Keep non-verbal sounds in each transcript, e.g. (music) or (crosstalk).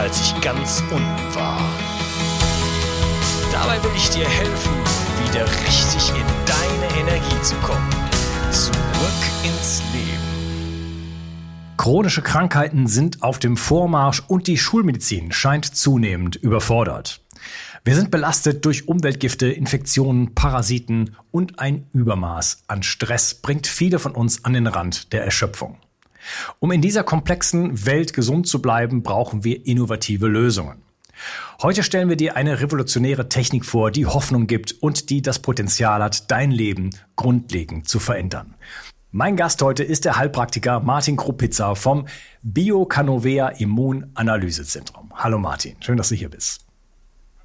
als ich ganz unten war. Dabei will ich dir helfen, wieder richtig in deine Energie zu kommen. Zurück ins Leben. Chronische Krankheiten sind auf dem Vormarsch und die Schulmedizin scheint zunehmend überfordert. Wir sind belastet durch Umweltgifte, Infektionen, Parasiten und ein Übermaß an Stress bringt viele von uns an den Rand der Erschöpfung. Um in dieser komplexen Welt gesund zu bleiben, brauchen wir innovative Lösungen. Heute stellen wir dir eine revolutionäre Technik vor, die Hoffnung gibt und die das Potenzial hat, dein Leben grundlegend zu verändern. Mein Gast heute ist der Heilpraktiker Martin Krupitzer vom Biocanovea Immunanalysezentrum. Hallo Martin, schön, dass du hier bist.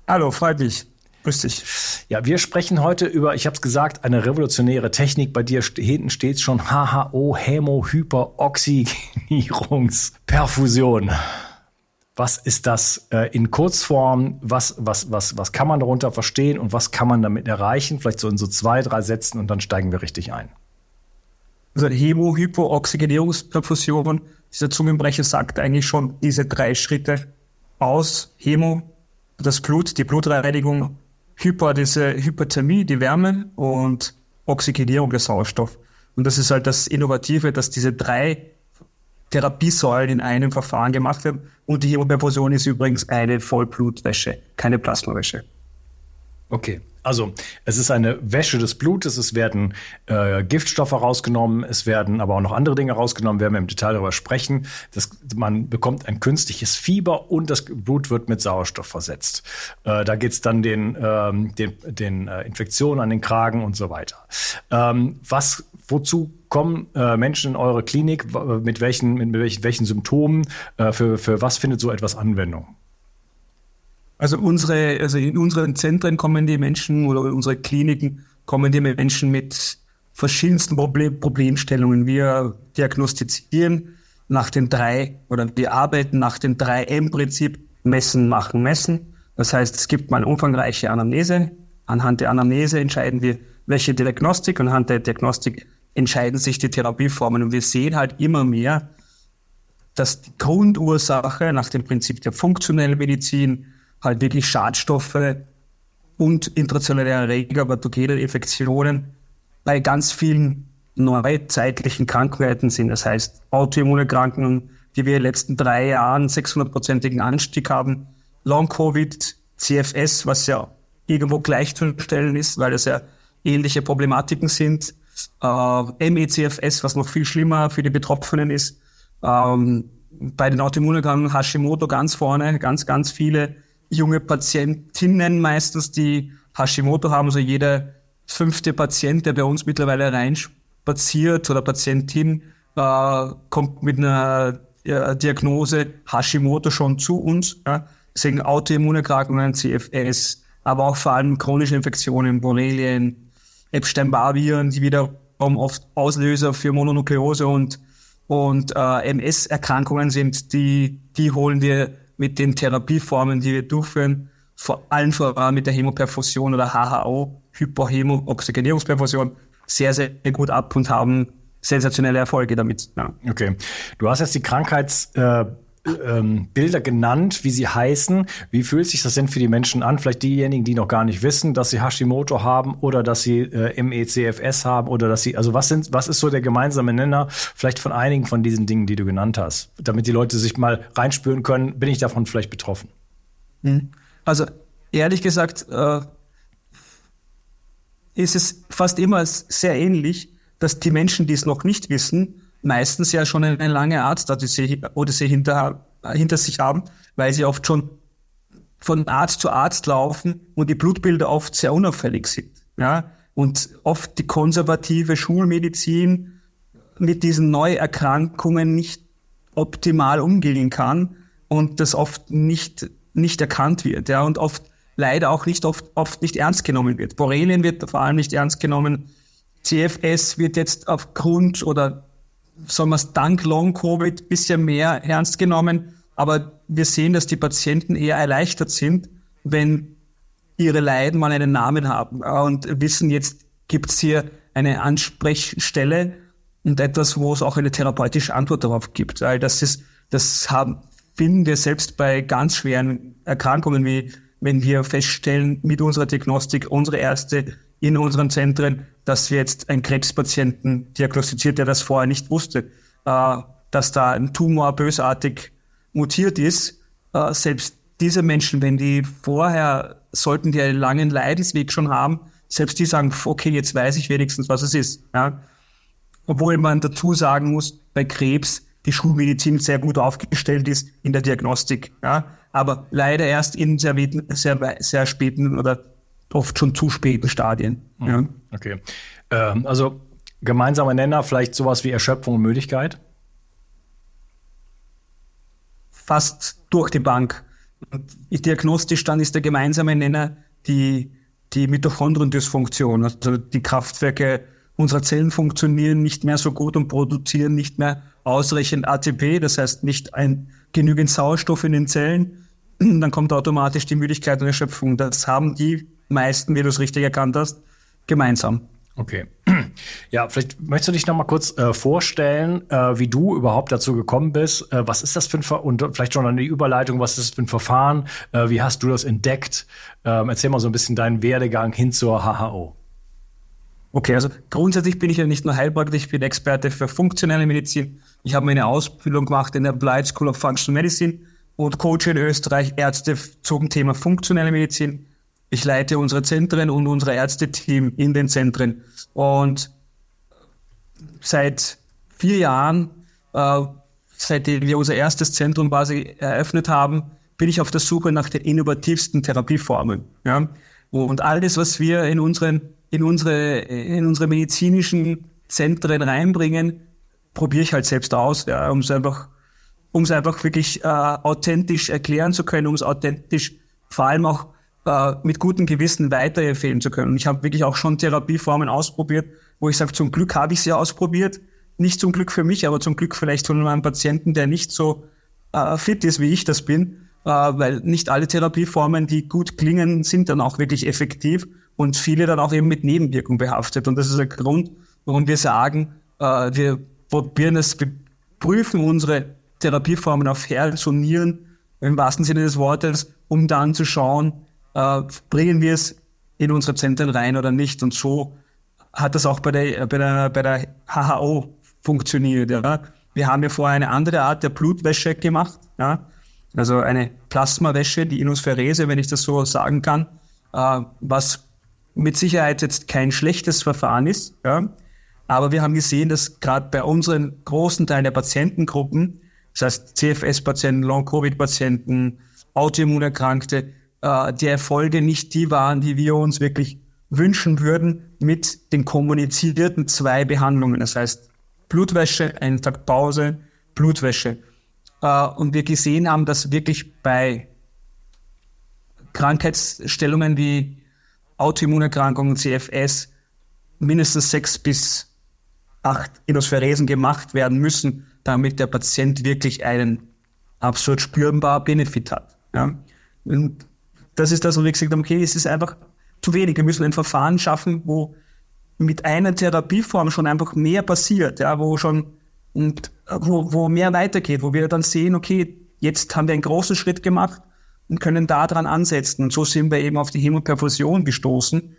Hallo, freut mich. Grüß dich. Ja, wir sprechen heute über, ich habe es gesagt, eine revolutionäre Technik. Bei dir hinten steht schon HHO, Hämo-Hyperoxygenierungsperfusion. Was ist das äh, in Kurzform? Was, was, was, was kann man darunter verstehen und was kann man damit erreichen? Vielleicht so in so zwei, drei Sätzen und dann steigen wir richtig ein. Also Hämo-Hypooxygenierungsperfusion, dieser Zungenbrecher sagt eigentlich schon diese drei Schritte aus. Hämo, das Blut, die Blutreinigung, Hyper, diese Hyperthermie, die Wärme und Oxygenierung der Sauerstoff. Und das ist halt das Innovative, dass diese drei Therapiesäulen in einem Verfahren gemacht werden. Und die Hämoperfusion ist übrigens eine Vollblutwäsche, keine Plasmawäsche. Okay. Also es ist eine Wäsche des Blutes, es werden äh, Giftstoffe rausgenommen, es werden aber auch noch andere Dinge rausgenommen, werden wir im Detail darüber sprechen. Das, man bekommt ein künstliches Fieber und das Blut wird mit Sauerstoff versetzt. Äh, da geht's dann den, ähm, den, den äh, Infektionen an den Kragen und so weiter. Ähm, was, wozu kommen äh, Menschen in eure Klinik? Mit welchen, mit welchen, welchen Symptomen? Äh, für, für was findet so etwas Anwendung? Also unsere, also in unseren Zentren kommen die Menschen oder in unsere Kliniken kommen die Menschen mit verschiedensten Problem, Problemstellungen. Wir diagnostizieren nach den drei oder wir arbeiten nach dem 3M-Prinzip messen, machen, messen. Das heißt, es gibt mal umfangreiche Anamnese. Anhand der Anamnese entscheiden wir, welche Diagnostik und anhand der Diagnostik entscheiden sich die Therapieformen. Und wir sehen halt immer mehr, dass die Grundursache nach dem Prinzip der funktionellen Medizin halt wirklich Schadstoffe und intrazelluläre Erreger, pathogene Infektionen bei ganz vielen neuzeitlichen Krankheiten sind. Das heißt, Autoimmunerkrankungen, die wir in den letzten drei Jahren 600-prozentigen Anstieg haben, Long-Covid, CFS, was ja irgendwo gleichzustellen ist, weil das ja ähnliche Problematiken sind, äh, MECFS, was noch viel schlimmer für die Betroffenen ist, ähm, bei den Autoimmunerkrankungen Hashimoto ganz vorne, ganz, ganz viele junge Patientinnen meistens, die Hashimoto haben, also jeder fünfte Patient, der bei uns mittlerweile reinspaziert oder Patientin, äh, kommt mit einer äh, Diagnose Hashimoto schon zu uns. Ja. Deswegen Autoimmunerkrankungen, CFS, aber auch vor allem chronische Infektionen, Borrelien, Epstein-Barr-Viren, die wiederum oft Auslöser für Mononukleose und, und äh, MS-Erkrankungen sind, die, die holen wir mit den Therapieformen, die wir durchführen, vor allem vor allem mit der Hämoperfusion oder HHO, Hyperhemo-Oxygenierungsperfusion sehr, sehr gut ab und haben sensationelle Erfolge damit. Ja. Okay. Du hast jetzt die Krankheits, äh, ähm, Bilder genannt, wie sie heißen. Wie fühlt sich das denn für die Menschen an? Vielleicht diejenigen, die noch gar nicht wissen, dass sie Hashimoto haben oder dass sie äh, MECFS haben oder dass sie, also was sind, was ist so der gemeinsame Nenner vielleicht von einigen von diesen Dingen, die du genannt hast, damit die Leute sich mal reinspüren können, bin ich davon vielleicht betroffen? Hm. Also ehrlich gesagt äh, ist es fast immer sehr ähnlich, dass die Menschen, die es noch nicht wissen, meistens ja schon eine lange Arztodyssee Odyssee hinter, hinter sich haben, weil sie oft schon von Arzt zu Arzt laufen und die Blutbilder oft sehr unauffällig sind. Ja? Und oft die konservative Schulmedizin mit diesen Neuerkrankungen nicht optimal umgehen kann und das oft nicht, nicht erkannt wird. Ja? Und oft leider auch nicht oft, oft nicht ernst genommen wird. Borrelien wird vor allem nicht ernst genommen. CFS wird jetzt aufgrund oder sagen wir es, dank Long-Covid bisschen mehr ernst genommen. Aber wir sehen, dass die Patienten eher erleichtert sind, wenn ihre Leiden mal einen Namen haben und wissen, jetzt gibt es hier eine Ansprechstelle und etwas, wo es auch eine therapeutische Antwort darauf gibt. Weil das ist, das haben, finden wir selbst bei ganz schweren Erkrankungen, wie wenn wir feststellen mit unserer Diagnostik, unsere Ärzte in unseren Zentren, dass jetzt einen Krebspatienten diagnostiziert, der das vorher nicht wusste, äh, dass da ein Tumor bösartig mutiert ist. Äh, selbst diese Menschen, wenn die vorher, sollten die einen langen Leidensweg schon haben, selbst die sagen, okay, jetzt weiß ich wenigstens, was es ist. Ja? Obwohl man dazu sagen muss, bei Krebs die Schulmedizin sehr gut aufgestellt ist in der Diagnostik. Ja? Aber leider erst in sehr, sehr, sehr späten oder oft schon zu späten Stadien. Mhm. Ja. Okay. Ähm, also gemeinsamer Nenner vielleicht sowas wie Erschöpfung und Müdigkeit? Fast durch die Bank. diagnostisch dann ist der gemeinsame Nenner die, die Mitochondriendysfunktion. Also die Kraftwerke unserer Zellen funktionieren nicht mehr so gut und produzieren nicht mehr ausreichend ATP, das heißt nicht ein genügend Sauerstoff in den Zellen. (clears throat) Dann kommt automatisch die Müdigkeit und Erschöpfung. Das haben die meisten, wie du es richtig erkannt hast, gemeinsam. Okay. (clears throat) Ja, vielleicht möchtest du dich noch mal kurz äh, vorstellen, äh, wie du überhaupt dazu gekommen bist. Äh, was ist das für ein Ver und vielleicht schon eine Überleitung, was ist das für ein Verfahren? Äh, wie hast du das entdeckt? Ähm, erzähl mal so ein bisschen deinen Werdegang hin zur HHO. Okay, also grundsätzlich bin ich ja nicht nur Heilpraktiker, ich bin Experte für funktionelle Medizin. Ich habe meine Ausbildung gemacht in der Applied School of Functional Medicine und coache in Österreich Ärzte zum Thema funktionelle Medizin. Ich leite unsere Zentren und unser Ärzteteam in den Zentren. Und seit vier Jahren, äh, seitdem wir unser erstes Zentrum quasi eröffnet haben, bin ich auf der Suche nach den innovativsten Therapieformen. Ja? Und alles, was wir in unseren, in unsere, in unsere medizinischen Zentren reinbringen, probiere ich halt selbst aus, ja, um es einfach, einfach wirklich äh, authentisch erklären zu können, um es authentisch vor allem auch äh, mit gutem Gewissen weiterempfehlen zu können. Und ich habe wirklich auch schon Therapieformen ausprobiert, wo ich sage, zum Glück habe ich sie ausprobiert. Nicht zum Glück für mich, aber zum Glück vielleicht von einem Patienten, der nicht so äh, fit ist, wie ich das bin. Äh, weil nicht alle Therapieformen, die gut klingen, sind dann auch wirklich effektiv und viele dann auch eben mit Nebenwirkungen behaftet. Und das ist der Grund, warum wir sagen, äh, wir probieren es, wir prüfen unsere Therapieformen auf Herz und Nieren, im wahrsten Sinne des Wortes, um dann zu schauen, äh, bringen wir es in unsere Zentren rein oder nicht. Und so hat das auch bei der, bei der, bei der HHO funktioniert. Ja. Wir haben ja vorher eine andere Art der Blutwäsche gemacht. Ja. Also eine Plasmawäsche, die Inosphärese, wenn ich das so sagen kann, äh, was mit Sicherheit jetzt kein schlechtes Verfahren ist. Ja. Aber wir haben gesehen, dass gerade bei unseren großen Teilen der Patientengruppen, das heißt CFS-Patienten, Long-Covid-Patienten, Autoimmunerkrankte, äh, die Erfolge nicht die waren, die wir uns wirklich wünschen würden mit den kommunizierten zwei Behandlungen. Das heißt Blutwäsche, einen Tag Pause, Blutwäsche. Äh, und wir gesehen haben, dass wirklich bei Krankheitsstellungen wie Autoimmunerkrankungen, CFS, mindestens sechs bis acht Inospheresen gemacht werden müssen, damit der Patient wirklich einen absolut spürbaren Benefit hat. Ja? Und das ist das, wo wir gesagt haben, okay, es ist einfach zu wenig. Wir müssen ein Verfahren schaffen, wo mit einer Therapieform schon einfach mehr passiert, ja, wo schon und wo, wo mehr weitergeht, wo wir dann sehen, okay, jetzt haben wir einen großen Schritt gemacht und können da dran ansetzen. Und so sind wir eben auf die Hämoperfusion gestoßen,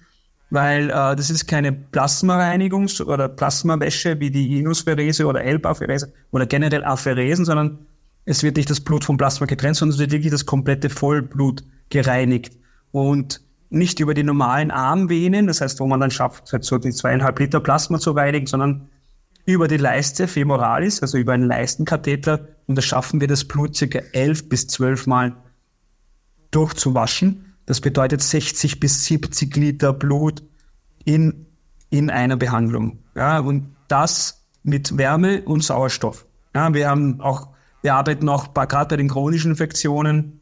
weil äh, das ist keine Plasmareinigung oder Plasmawäsche wie die Inuspherese oder Elbapherese oder generell Apheresen, sondern es wird nicht das Blut vom Plasma getrennt, sondern es wird wirklich das komplette Vollblut gereinigt. Und nicht über die normalen Armvenen, das heißt, wo man dann schafft, halt so die zweieinhalb Liter Plasma zu reinigen, sondern über die Leiste femoralis, also über einen Leistenkatheter. Und da schaffen wir das Blut circa elf bis zwölf Mal durchzuwaschen. Das bedeutet 60 bis 70 Liter Blut in, in einer Behandlung. Ja, und das mit Wärme und Sauerstoff. Ja, wir haben auch, wir arbeiten auch gerade bei den chronischen Infektionen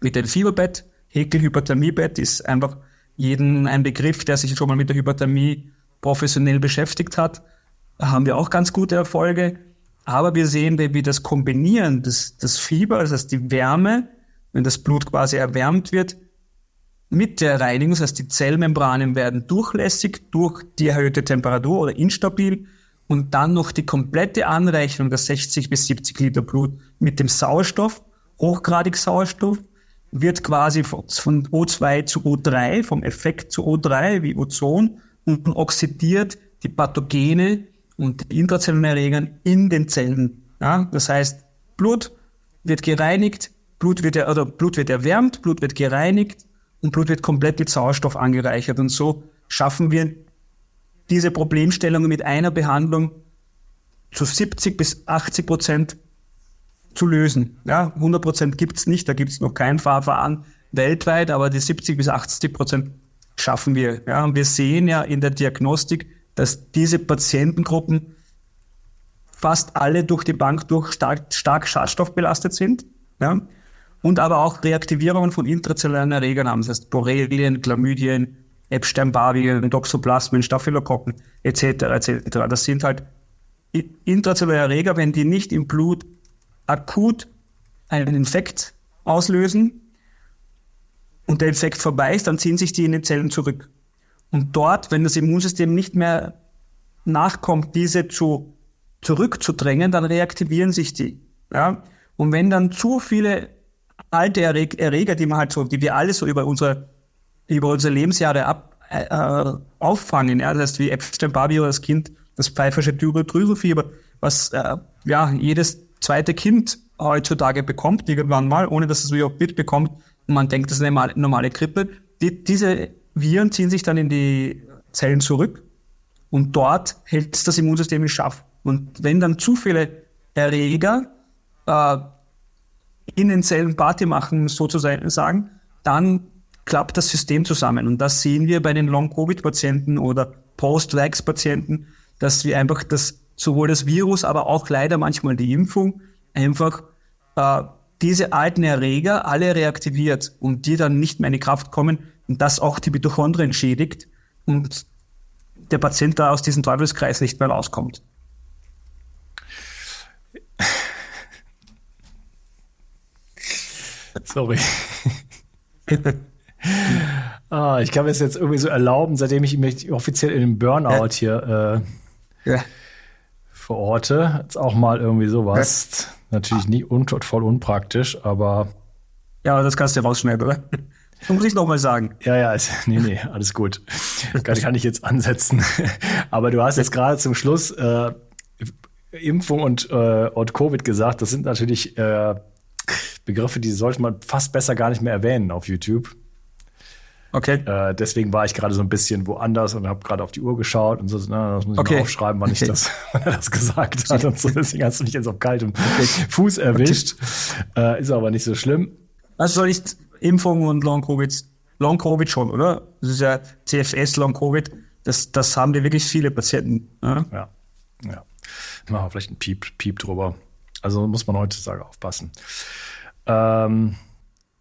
mit dem Fieberbett. Häkelhyperthermiebett ist einfach jeden ein Begriff, der sich schon mal mit der Hyperthermie professionell beschäftigt hat. Da haben wir auch ganz gute Erfolge. Aber wir sehen, wie das Kombinieren des, des Fieber, das heißt die Wärme, wenn das Blut quasi erwärmt wird, mit der Reinigung, das heißt die Zellmembranen werden durchlässig durch die erhöhte Temperatur oder instabil und dann noch die komplette Anreicherung der 60 bis 70 Liter Blut mit dem Sauerstoff, hochgradig Sauerstoff, wird quasi von O2 zu O3, vom Effekt zu O3 wie Ozon und oxidiert die Pathogene und die intrazellulären Erreger in den Zellen. Ja, das heißt, Blut wird gereinigt, Blut wird, oder Blut wird erwärmt, Blut wird gereinigt und Blut wird komplett mit Sauerstoff angereichert. Und so schaffen wir diese Problemstellungen mit einer Behandlung zu 70 bis 80 Prozent zu lösen. Ja, 100 Prozent gibt's nicht, da gibt's noch kein Verfahren weltweit, aber die 70 bis 80 Prozent schaffen wir. Ja, und wir sehen ja in der Diagnostik, dass diese Patientengruppen fast alle durch die Bank durch stark, stark schadstoffbelastet sind. Ja, und aber auch Reaktivierungen von intrazellulären Erregern haben, das heißt Borrelien, Chlamydien, Epstein-Barr-Viren, Toxoplasmen, Staphylokokken etc. etc. Das sind halt intrazelluläre Erreger, wenn die nicht im Blut akut einen Infekt auslösen und der Infekt vorbei ist, dann ziehen sich die in den Zellen zurück. Und dort, wenn das Immunsystem nicht mehr nachkommt, diese zu, zurückzudrängen, dann reaktivieren sich die. Ja? Und wenn dann zu viele alte Erreger, die man halt so, die wir alle so über unsere, über unsere Lebensjahre ab, äh, auffangen, ja, das heißt wie Epstein-Barr das Kind, das pfeifersche Drüselfieber, was äh, ja jedes zweite Kind heutzutage bekommt, irgendwann mal, ohne dass es überhaupt mitbekommt. Und man denkt, das ist eine normale Grippe. Die, diese Viren ziehen sich dann in die Zellen zurück und dort hält das Immunsystem in Schach. Und wenn dann zu viele Erreger äh, in den Zellen Party machen, sozusagen, dann klappt das System zusammen. Und das sehen wir bei den Long-Covid-Patienten oder Post-Vax-Patienten, dass wir einfach das sowohl das Virus, aber auch leider manchmal die Impfung einfach äh, diese alten Erreger alle reaktiviert und die dann nicht mehr in die Kraft kommen und das auch die Mitochondrien schädigt und der Patient da aus diesem Teufelskreis nicht mehr rauskommt. Sorry. (laughs) (laughs) ah, ich kann mir das jetzt irgendwie so erlauben, seitdem ich mich offiziell in den Burnout hier äh, ja verorte. Jetzt auch mal irgendwie sowas. Ja. Natürlich nie un voll unpraktisch, aber. Ja, das kannst du ja rausschneiden, oder? Das muss ich noch mal sagen. Ja, ja, ist, (laughs) nee, nee, alles gut. kann, kann ich jetzt ansetzen. (laughs) aber du hast jetzt gerade zum Schluss äh, Impfung und, äh, und Covid gesagt. Das sind natürlich äh, Begriffe, die sollte man fast besser gar nicht mehr erwähnen auf YouTube. Okay. Äh, deswegen war ich gerade so ein bisschen woanders und habe gerade auf die Uhr geschaut und so, na, das muss ich okay. mal aufschreiben, wann ich das, (laughs) das gesagt hat und so. Deswegen hast du mich jetzt auf kaltem Fuß erwischt. Äh, ist aber nicht so schlimm. Also soll ich Impfung und Long-Covid, Long-Covid schon, oder? Das ist ja CFS, Long-Covid. Das, das haben die wirklich viele Patienten. Ja, ja. ja. Machen wir vielleicht einen Piep, Piep drüber. Also muss man heutzutage aufpassen. Ähm,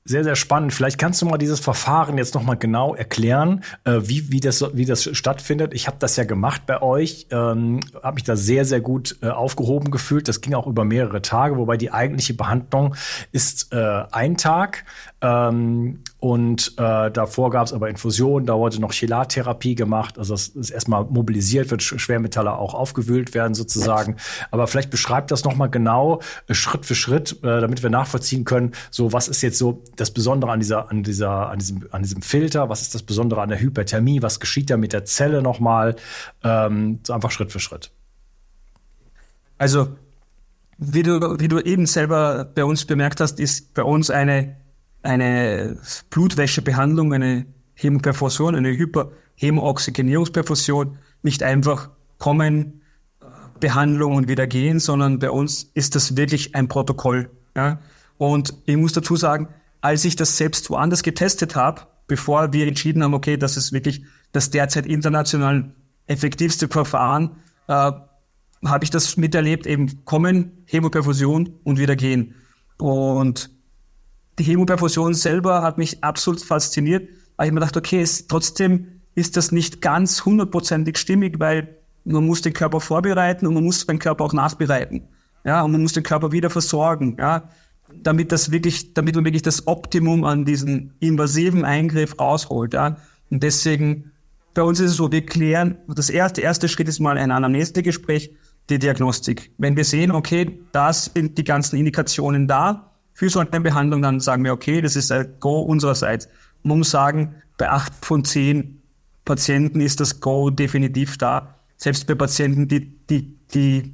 sehr, sehr spannend. Vielleicht kannst du mal dieses Verfahren jetzt noch mal genau erklären, äh, wie, wie, das, wie das stattfindet. Ich habe das ja gemacht bei euch, ähm, habe mich da sehr, sehr gut äh, aufgehoben gefühlt. Das ging auch über mehrere Tage, wobei die eigentliche Behandlung ist äh, ein Tag. Ähm, und äh, davor gab es aber Infusionen, da wurde noch Chelattherapie gemacht, also das ist erstmal mobilisiert, wird Schwermetalle auch aufgewühlt werden sozusagen. Aber vielleicht beschreibt das nochmal genau, äh, Schritt für Schritt, äh, damit wir nachvollziehen können, so was ist jetzt so das Besondere an dieser, an dieser, an diesem, an diesem Filter, was ist das Besondere an der Hyperthermie, was geschieht da mit der Zelle nochmal, ähm, so einfach Schritt für Schritt. Also wie du, wie du eben selber bei uns bemerkt hast, ist bei uns eine eine Blutwäschebehandlung, eine Hämoperfusion, eine Hyperhämooxygenierungsperfusion nicht einfach kommen, Behandlung und wieder gehen, sondern bei uns ist das wirklich ein Protokoll. Ja? Und ich muss dazu sagen, als ich das selbst woanders getestet habe, bevor wir entschieden haben, okay, das ist wirklich das derzeit international effektivste Verfahren, äh, habe ich das miterlebt, eben kommen, Hämoperfusion und wieder gehen. Und die Hämoperfusion selber hat mich absolut fasziniert. Aber ich mir gedacht, okay, ist, trotzdem ist das nicht ganz hundertprozentig stimmig, weil man muss den Körper vorbereiten und man muss den Körper auch nachbereiten. Ja, und man muss den Körper wieder versorgen, ja, damit das wirklich, damit man wirklich das Optimum an diesen invasiven Eingriff rausholt, ja. Und deswegen, bei uns ist es so, wir klären, das erste, erste Schritt ist mal ein Anamnesegespräch, die Diagnostik. Wenn wir sehen, okay, da sind die ganzen Indikationen da, für so eine Behandlung, dann sagen wir, okay, das ist ein Go unsererseits. Man muss sagen, bei acht von zehn Patienten ist das Go definitiv da. Selbst bei Patienten, die, die, die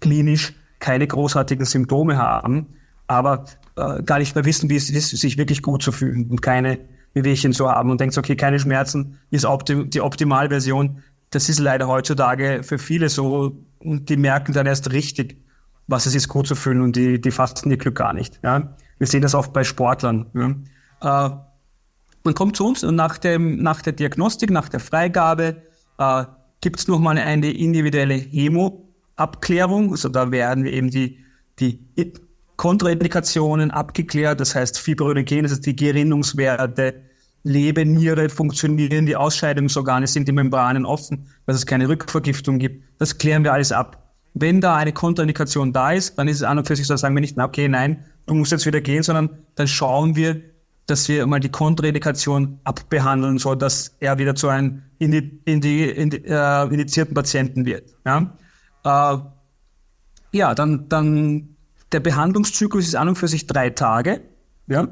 klinisch keine großartigen Symptome haben, aber äh, gar nicht mehr wissen, wie es ist, sich wirklich gut zu fühlen und keine Wehwehchen zu haben und denkt, okay, keine Schmerzen ist optim die Optimalversion. Das ist leider heutzutage für viele so und die merken dann erst richtig, was es ist, gut zu fühlen und die, die fasten ihr Glück gar nicht. Ja? Wir sehen das oft bei Sportlern. Ja? Äh, man kommt zu uns und nach, dem, nach der Diagnostik, nach der Freigabe äh, gibt es nochmal eine individuelle Hemo-Abklärung. Also da werden wir eben die, die Kontraindikationen abgeklärt, das heißt Fibrinogen, das heißt die Gerinnungswerte, Leber, Niere funktionieren, die Ausscheidungsorgane sind die Membranen offen, dass es keine Rückvergiftung gibt. Das klären wir alles ab. Wenn da eine Kontraindikation da ist, dann ist es an und für sich so, sagen wir nicht, na okay, nein, du musst jetzt wieder gehen, sondern dann schauen wir, dass wir mal die Kontraindikation abbehandeln, so dass er wieder zu einem indi, indi, indi, äh, indizierten Patienten wird. Ja, äh, ja dann, dann der Behandlungszyklus ist an und für sich drei Tage. Ja,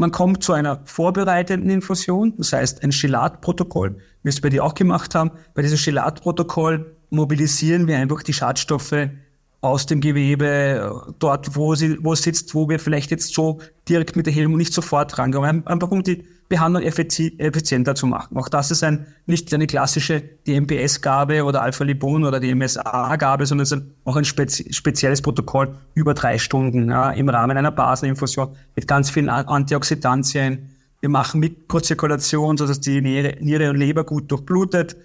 man kommt zu einer vorbereitenden Infusion, das heißt ein Chelatprotokoll, wie es bei dir auch gemacht haben. Bei diesem Chelatprotokoll mobilisieren wir einfach die Schadstoffe aus dem Gewebe, dort, wo sie, wo es sitzt, wo wir vielleicht jetzt so direkt mit der Helmut nicht sofort rankommen, einfach um die Behandlung effizienter zu machen. Auch das ist ein, nicht eine klassische DMPS-Gabe oder Alpha-Libon oder DMSA-Gabe, sondern es ist auch ein spezi spezielles Protokoll über drei Stunden ja, im Rahmen einer Baseninfusion mit ganz vielen Antioxidantien. Wir machen Mikrozirkulation, sodass die Niere, Niere und Leber gut durchblutet.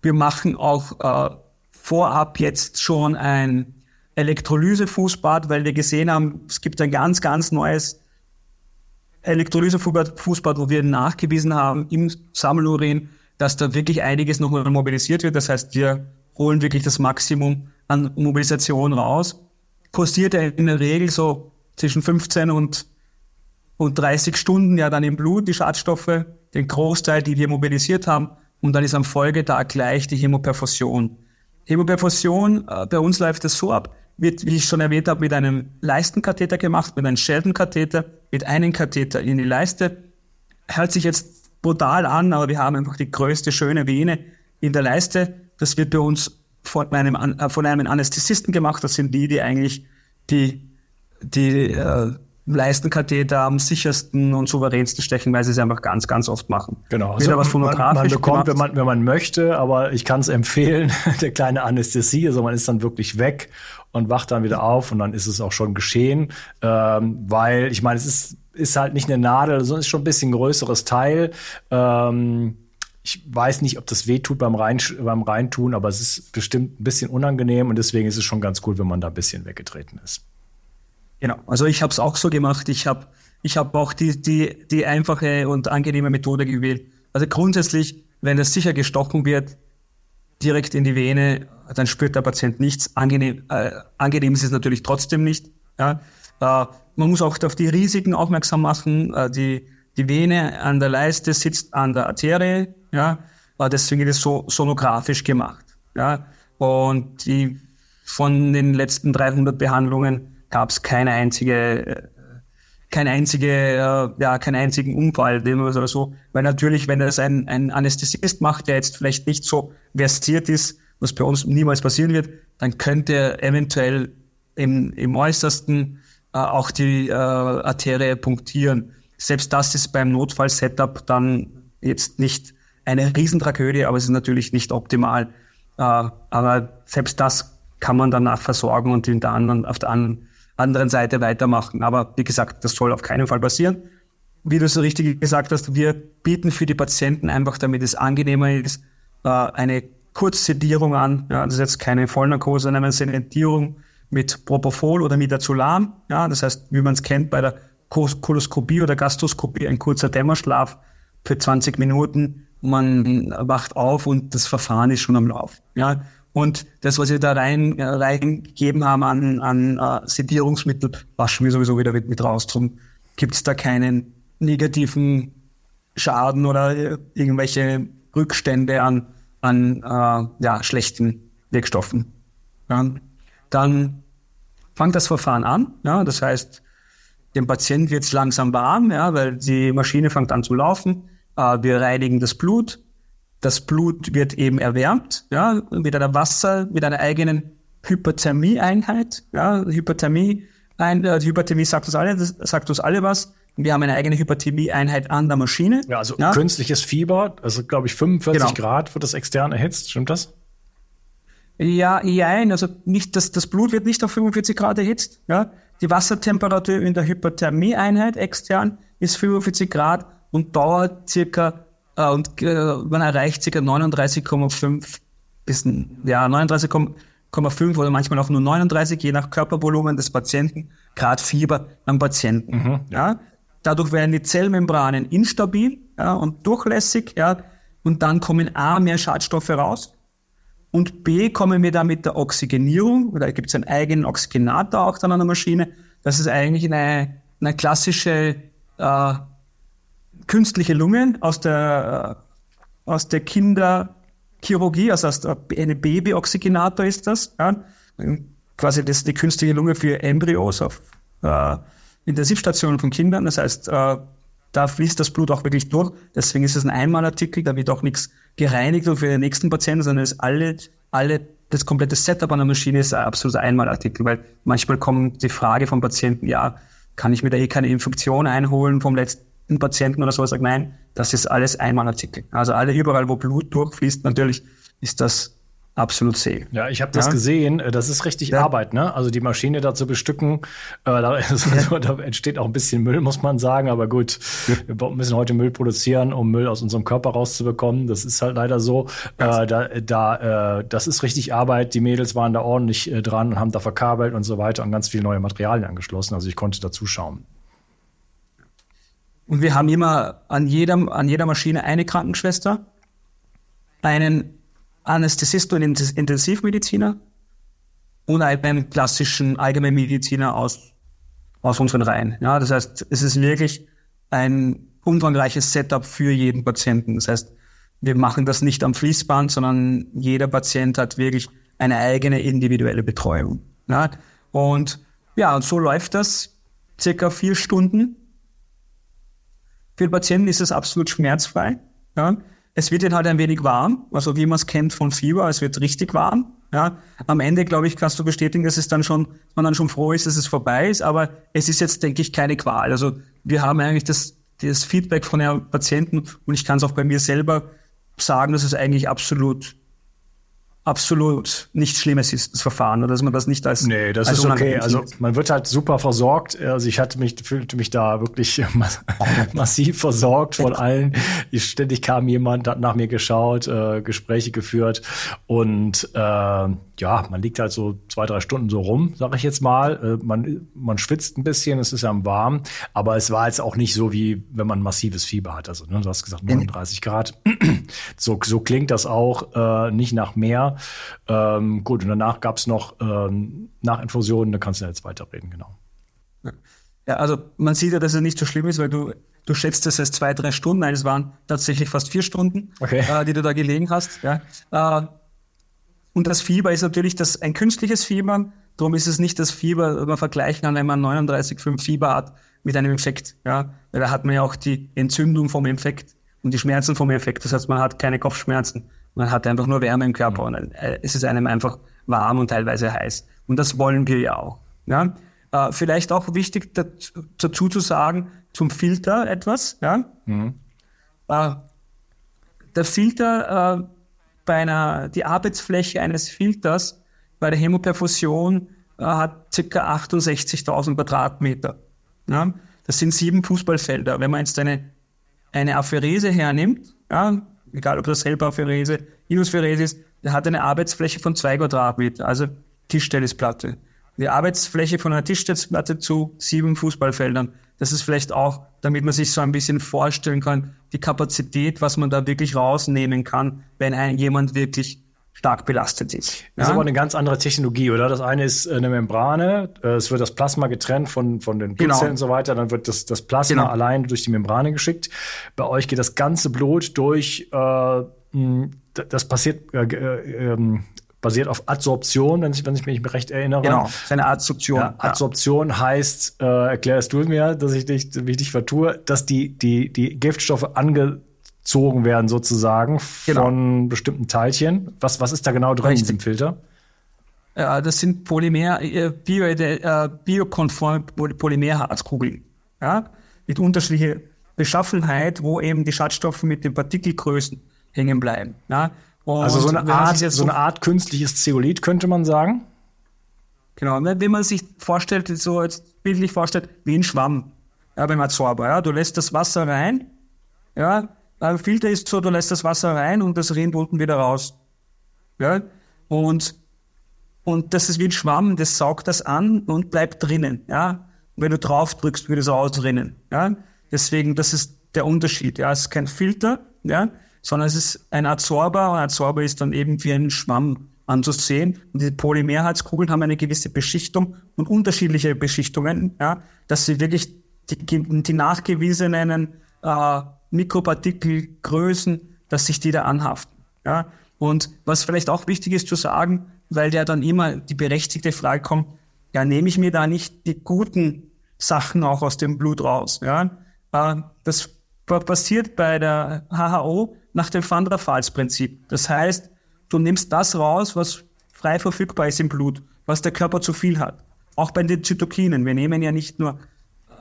Wir machen auch äh, vorab jetzt schon ein Elektrolysefußbad, weil wir gesehen haben, es gibt ein ganz, ganz neues Elektrolysefußbad, wo wir nachgewiesen haben im Sammelurin, dass da wirklich einiges nochmal mobilisiert wird. Das heißt, wir holen wirklich das Maximum an Mobilisation raus. Postiert er in der Regel so zwischen 15 und, und 30 Stunden ja dann im Blut die Schadstoffe, den Großteil, die wir mobilisiert haben. Und dann ist am Folgetag gleich die Hämoperfusion. Hämoperfusion, äh, bei uns läuft das so ab, wird, wie ich schon erwähnt habe, mit einem Leistenkatheter gemacht, mit einem Sheldon-Katheter, mit einem Katheter in die Leiste. Hört sich jetzt brutal an, aber wir haben einfach die größte schöne Vene in der Leiste. Das wird bei uns von einem, äh, von einem Anästhesisten gemacht. Das sind die, die eigentlich die, die äh, Leistenkatheter am sichersten und souveränsten stechen, weil sie es einfach ganz, ganz oft machen. Genau. Also was man, man bekommt, wenn man, wenn man möchte, aber ich kann es empfehlen, (laughs) der kleine Anästhesie, also man ist dann wirklich weg und wacht dann wieder auf und dann ist es auch schon geschehen, ähm, weil ich meine, es ist, ist halt nicht eine Nadel, sondern ist schon ein bisschen größeres Teil. Ähm, ich weiß nicht, ob das weh tut beim, Rein, beim Reintun, aber es ist bestimmt ein bisschen unangenehm und deswegen ist es schon ganz gut, wenn man da ein bisschen weggetreten ist. Genau, also ich habe es auch so gemacht. Ich habe ich hab auch die, die, die einfache und angenehme Methode gewählt. Also grundsätzlich, wenn es sicher gestochen wird, direkt in die Vene, dann spürt der Patient nichts. Angenehm, äh, angenehm ist es natürlich trotzdem nicht. Ja? Äh, man muss auch auf die Risiken aufmerksam machen. Äh, die, die Vene an der Leiste sitzt an der Arterie, ja, deswegen ist es so sonografisch gemacht, ja. Und die, von den letzten 300 Behandlungen gab es keine einzige, keine einzige, äh, ja, keinen einzigen Unfall, oder so. Weil natürlich, wenn das ein, ein Anästhesist macht, der jetzt vielleicht nicht so versiert ist, was bei uns niemals passieren wird, dann könnte er eventuell im, im äußersten äh, auch die äh, Arterie punktieren. Selbst das ist beim Notfall-Setup dann jetzt nicht eine Riesentragödie, aber es ist natürlich nicht optimal. Äh, aber selbst das kann man danach versorgen und in der anderen, auf der anderen Seite weitermachen. Aber wie gesagt, das soll auf keinen Fall passieren. Wie du so richtig gesagt hast, wir bieten für die Patienten einfach, damit es angenehmer ist, äh, eine Kurzsedierung an. Ja, das ist jetzt keine Vollnarkose, sondern eine Sedierung mit Propofol oder Midazolam. Ja, das heißt, wie man es kennt bei der Koloskopie oder Gastroskopie, ein kurzer Dämmerschlaf für 20 Minuten. Man wacht auf und das Verfahren ist schon am Lauf. Ja, und das, was wir da rein, äh, reingegeben haben an, an uh, Sedierungsmittel, waschen wir sowieso wieder mit, mit raus. Drum gibt es da keinen negativen Schaden oder irgendwelche Rückstände an, an uh, ja, schlechten Wirkstoffen. Ja. Dann fängt das Verfahren an. Ja, das heißt, dem Patient wird es langsam warm, ja, weil die Maschine fängt an zu laufen. Uh, wir reinigen das Blut das Blut wird eben erwärmt, ja, mit einer Wasser, mit einer eigenen Hyperthermie-Einheit. Ja, Hyperthermie, ein, äh, die Hyperthermie sagt uns alle, das sagt uns alle was. Wir haben eine eigene Hyperthermie-Einheit an der Maschine. Ja, also ja. künstliches Fieber, also glaube ich 45 genau. Grad wird das extern erhitzt, stimmt das? Ja, nein, also nicht, das, das Blut wird nicht auf 45 Grad erhitzt. Ja. Die Wassertemperatur in der Hyperthermie-Einheit extern ist 45 Grad und dauert circa und äh, man erreicht ca. 39,5 bis ja 39,5 oder manchmal auch nur 39, je nach Körpervolumen des Patienten, Grad Fieber am Patienten. Mhm. Ja. Dadurch werden die Zellmembranen instabil ja, und durchlässig, ja, und dann kommen A mehr Schadstoffe raus und B kommen wir da mit der Oxygenierung, da gibt es einen eigenen Oxygenator auch dann an der Maschine. Das ist eigentlich eine, eine klassische äh, künstliche Lungen aus der, äh, aus der Kinderchirurgie, also aus der, eine Babyoxygenator ist das, ja. quasi das die künstliche Lunge für Embryos auf äh, Intensivstationen von Kindern. Das heißt, äh, da fließt das Blut auch wirklich durch. Deswegen ist es ein Einmalartikel, da wird auch nichts gereinigt und für den nächsten Patienten, sondern es alle, alle, das komplette Setup an der Maschine ist ein absoluter Einmalartikel, weil manchmal kommt die Frage vom Patienten, ja, kann ich mir da eh keine Infektion einholen vom letzten einen Patienten oder so sagt, nein, das ist alles Einmalartikel. Also alle überall, wo Blut durchfließt, natürlich ist das absolut safe. Ja, ich habe das ja. gesehen. Das ist richtig ja. Arbeit, ne? Also die Maschine da zu bestücken, äh, da, (laughs) ja. da, entsteht auch ein bisschen Müll, muss man sagen. Aber gut, wir müssen heute Müll produzieren, um Müll aus unserem Körper rauszubekommen. Das ist halt leider so. Äh, da, da, äh, das ist richtig Arbeit. Die Mädels waren da ordentlich äh, dran und haben da verkabelt und so weiter und ganz viele neue Materialien angeschlossen. Also ich konnte da zuschauen. Und wir haben immer an jedem, an jeder Maschine eine Krankenschwester, einen Anästhesist und Intensivmediziner und einen klassischen Allgemeinmediziner aus, aus unseren Reihen. Ja, das heißt, es ist wirklich ein umfangreiches Setup für jeden Patienten. Das heißt, wir machen das nicht am Fließband, sondern jeder Patient hat wirklich eine eigene individuelle Betreuung. Ja, und ja, und so läuft das circa vier Stunden für den Patienten ist es absolut schmerzfrei. Ja. Es wird dann halt ein wenig warm, also wie man es kennt von Fieber, es wird richtig warm. Ja. Am Ende, glaube ich, kannst du bestätigen, dass es dann schon, man dann schon froh ist, dass es vorbei ist, aber es ist jetzt, denke ich, keine Qual. Also wir haben eigentlich das, das Feedback von den Patienten und ich kann es auch bei mir selber sagen, dass es eigentlich absolut absolut nichts Schlimmes ist, das Verfahren, oder dass man das nicht als. Nee, das als ist okay. Also man wird halt super versorgt. Also ich hatte mich, fühlte mich da wirklich (laughs) massiv versorgt von allen. Ich, ständig kam jemand, hat nach mir geschaut, äh, Gespräche geführt und äh, ja, man liegt halt so zwei, drei Stunden so rum, sag ich jetzt mal. Äh, man, man schwitzt ein bisschen, es ist ja warm, aber es war jetzt auch nicht so, wie wenn man massives Fieber hat. Also, ne, du hast gesagt 39 Grad. (clears throat) so, so klingt das auch, äh, nicht nach mehr. Ähm, gut, und danach gab es noch ähm, Nachinfusionen, da kannst du ja jetzt weiterreden, genau. Ja, also man sieht ja, dass es nicht so schlimm ist, weil du du schätzt es als zwei, drei Stunden, nein, es waren tatsächlich fast vier Stunden, okay. äh, die du da gelegen hast. Ja. Äh, und das Fieber ist natürlich das, ein künstliches Fieber, darum ist es nicht das Fieber, wenn man vergleichen kann, wenn man 39,5 Fieber hat mit einem Infekt. Ja. Da hat man ja auch die Entzündung vom Infekt und die Schmerzen vom Infekt. Das heißt, man hat keine Kopfschmerzen, man hat einfach nur Wärme im Körper und äh, es ist einem einfach warm und teilweise heiß. Und das wollen wir ja auch. Ja. Äh, vielleicht auch wichtig dazu zu sagen, zum Filter etwas. Ja? Mhm. Äh, der Filter, äh, bei einer, die Arbeitsfläche eines Filters bei der Hämoperfusion äh, hat ca. 68.000 Quadratmeter. Ja? Das sind sieben Fußballfelder. Wenn man jetzt eine, eine Apherese hernimmt, ja, egal ob das Helperapherese, Inuspherese ist, der hat eine Arbeitsfläche von zwei Quadratmeter, also Tischtennisplatte die Arbeitsfläche von einer Tischtennisplatte zu sieben Fußballfeldern. Das ist vielleicht auch, damit man sich so ein bisschen vorstellen kann, die Kapazität, was man da wirklich rausnehmen kann, wenn ein, jemand wirklich stark belastet ist. Das ist aber eine ganz andere Technologie, oder? Das eine ist äh, eine Membrane, äh, es wird das Plasma getrennt von, von den Blutzellen genau. und so weiter, dann wird das, das Plasma genau. allein durch die Membrane geschickt. Bei euch geht das ganze Blut durch, äh, das passiert äh, äh, ähm, basiert auf Adsorption, wenn ich, wenn ich mich recht erinnere. Genau, seine Adsorption. Ja, Adsorption ja. heißt, äh, erklärst du mir, dass ich dich, wie ich dich vertue, dass die, die, die Giftstoffe angezogen werden sozusagen genau. von bestimmten Teilchen. Was, was ist da genau drin Richtig. in diesem Filter? Ja, das sind Polymer, äh, bio, äh, biokonforme Polymerharzkugeln. Ja, mit unterschiedlicher Beschaffenheit, wo eben die Schadstoffe mit den Partikelgrößen hängen bleiben. Ja, also so eine, Art, so, so eine Art künstliches Zeolit könnte man sagen. Genau, wenn man sich vorstellt, so jetzt bildlich vorstellt, wie ein Schwamm, ja, beim Adsorber, ja, du lässt das Wasser rein, ja, beim Filter ist so, du lässt das Wasser rein und das rinnt unten wieder raus, ja, und, und das ist wie ein Schwamm, das saugt das an und bleibt drinnen, ja, und wenn du drauf drückst, wird es ausrinnen, ja, deswegen, das ist der Unterschied, ja, es ist kein Filter, ja, sondern es ist ein Adsorber und ein Adsorber ist dann eben wie ein Schwamm anzusehen. Und die Polymerheizkugeln haben eine gewisse Beschichtung und unterschiedliche Beschichtungen, ja, dass sie wirklich die, die nachgewiesenen äh, Mikropartikelgrößen, dass sich die da anhaften. Ja. Und was vielleicht auch wichtig ist zu sagen, weil der dann immer die berechtigte Frage kommt, ja, nehme ich mir da nicht die guten Sachen auch aus dem Blut raus? Ja? Äh, das passiert bei der HHO nach dem Van der Waals-Prinzip. Das heißt, du nimmst das raus, was frei verfügbar ist im Blut, was der Körper zu viel hat. Auch bei den Zytokinen. Wir nehmen ja nicht nur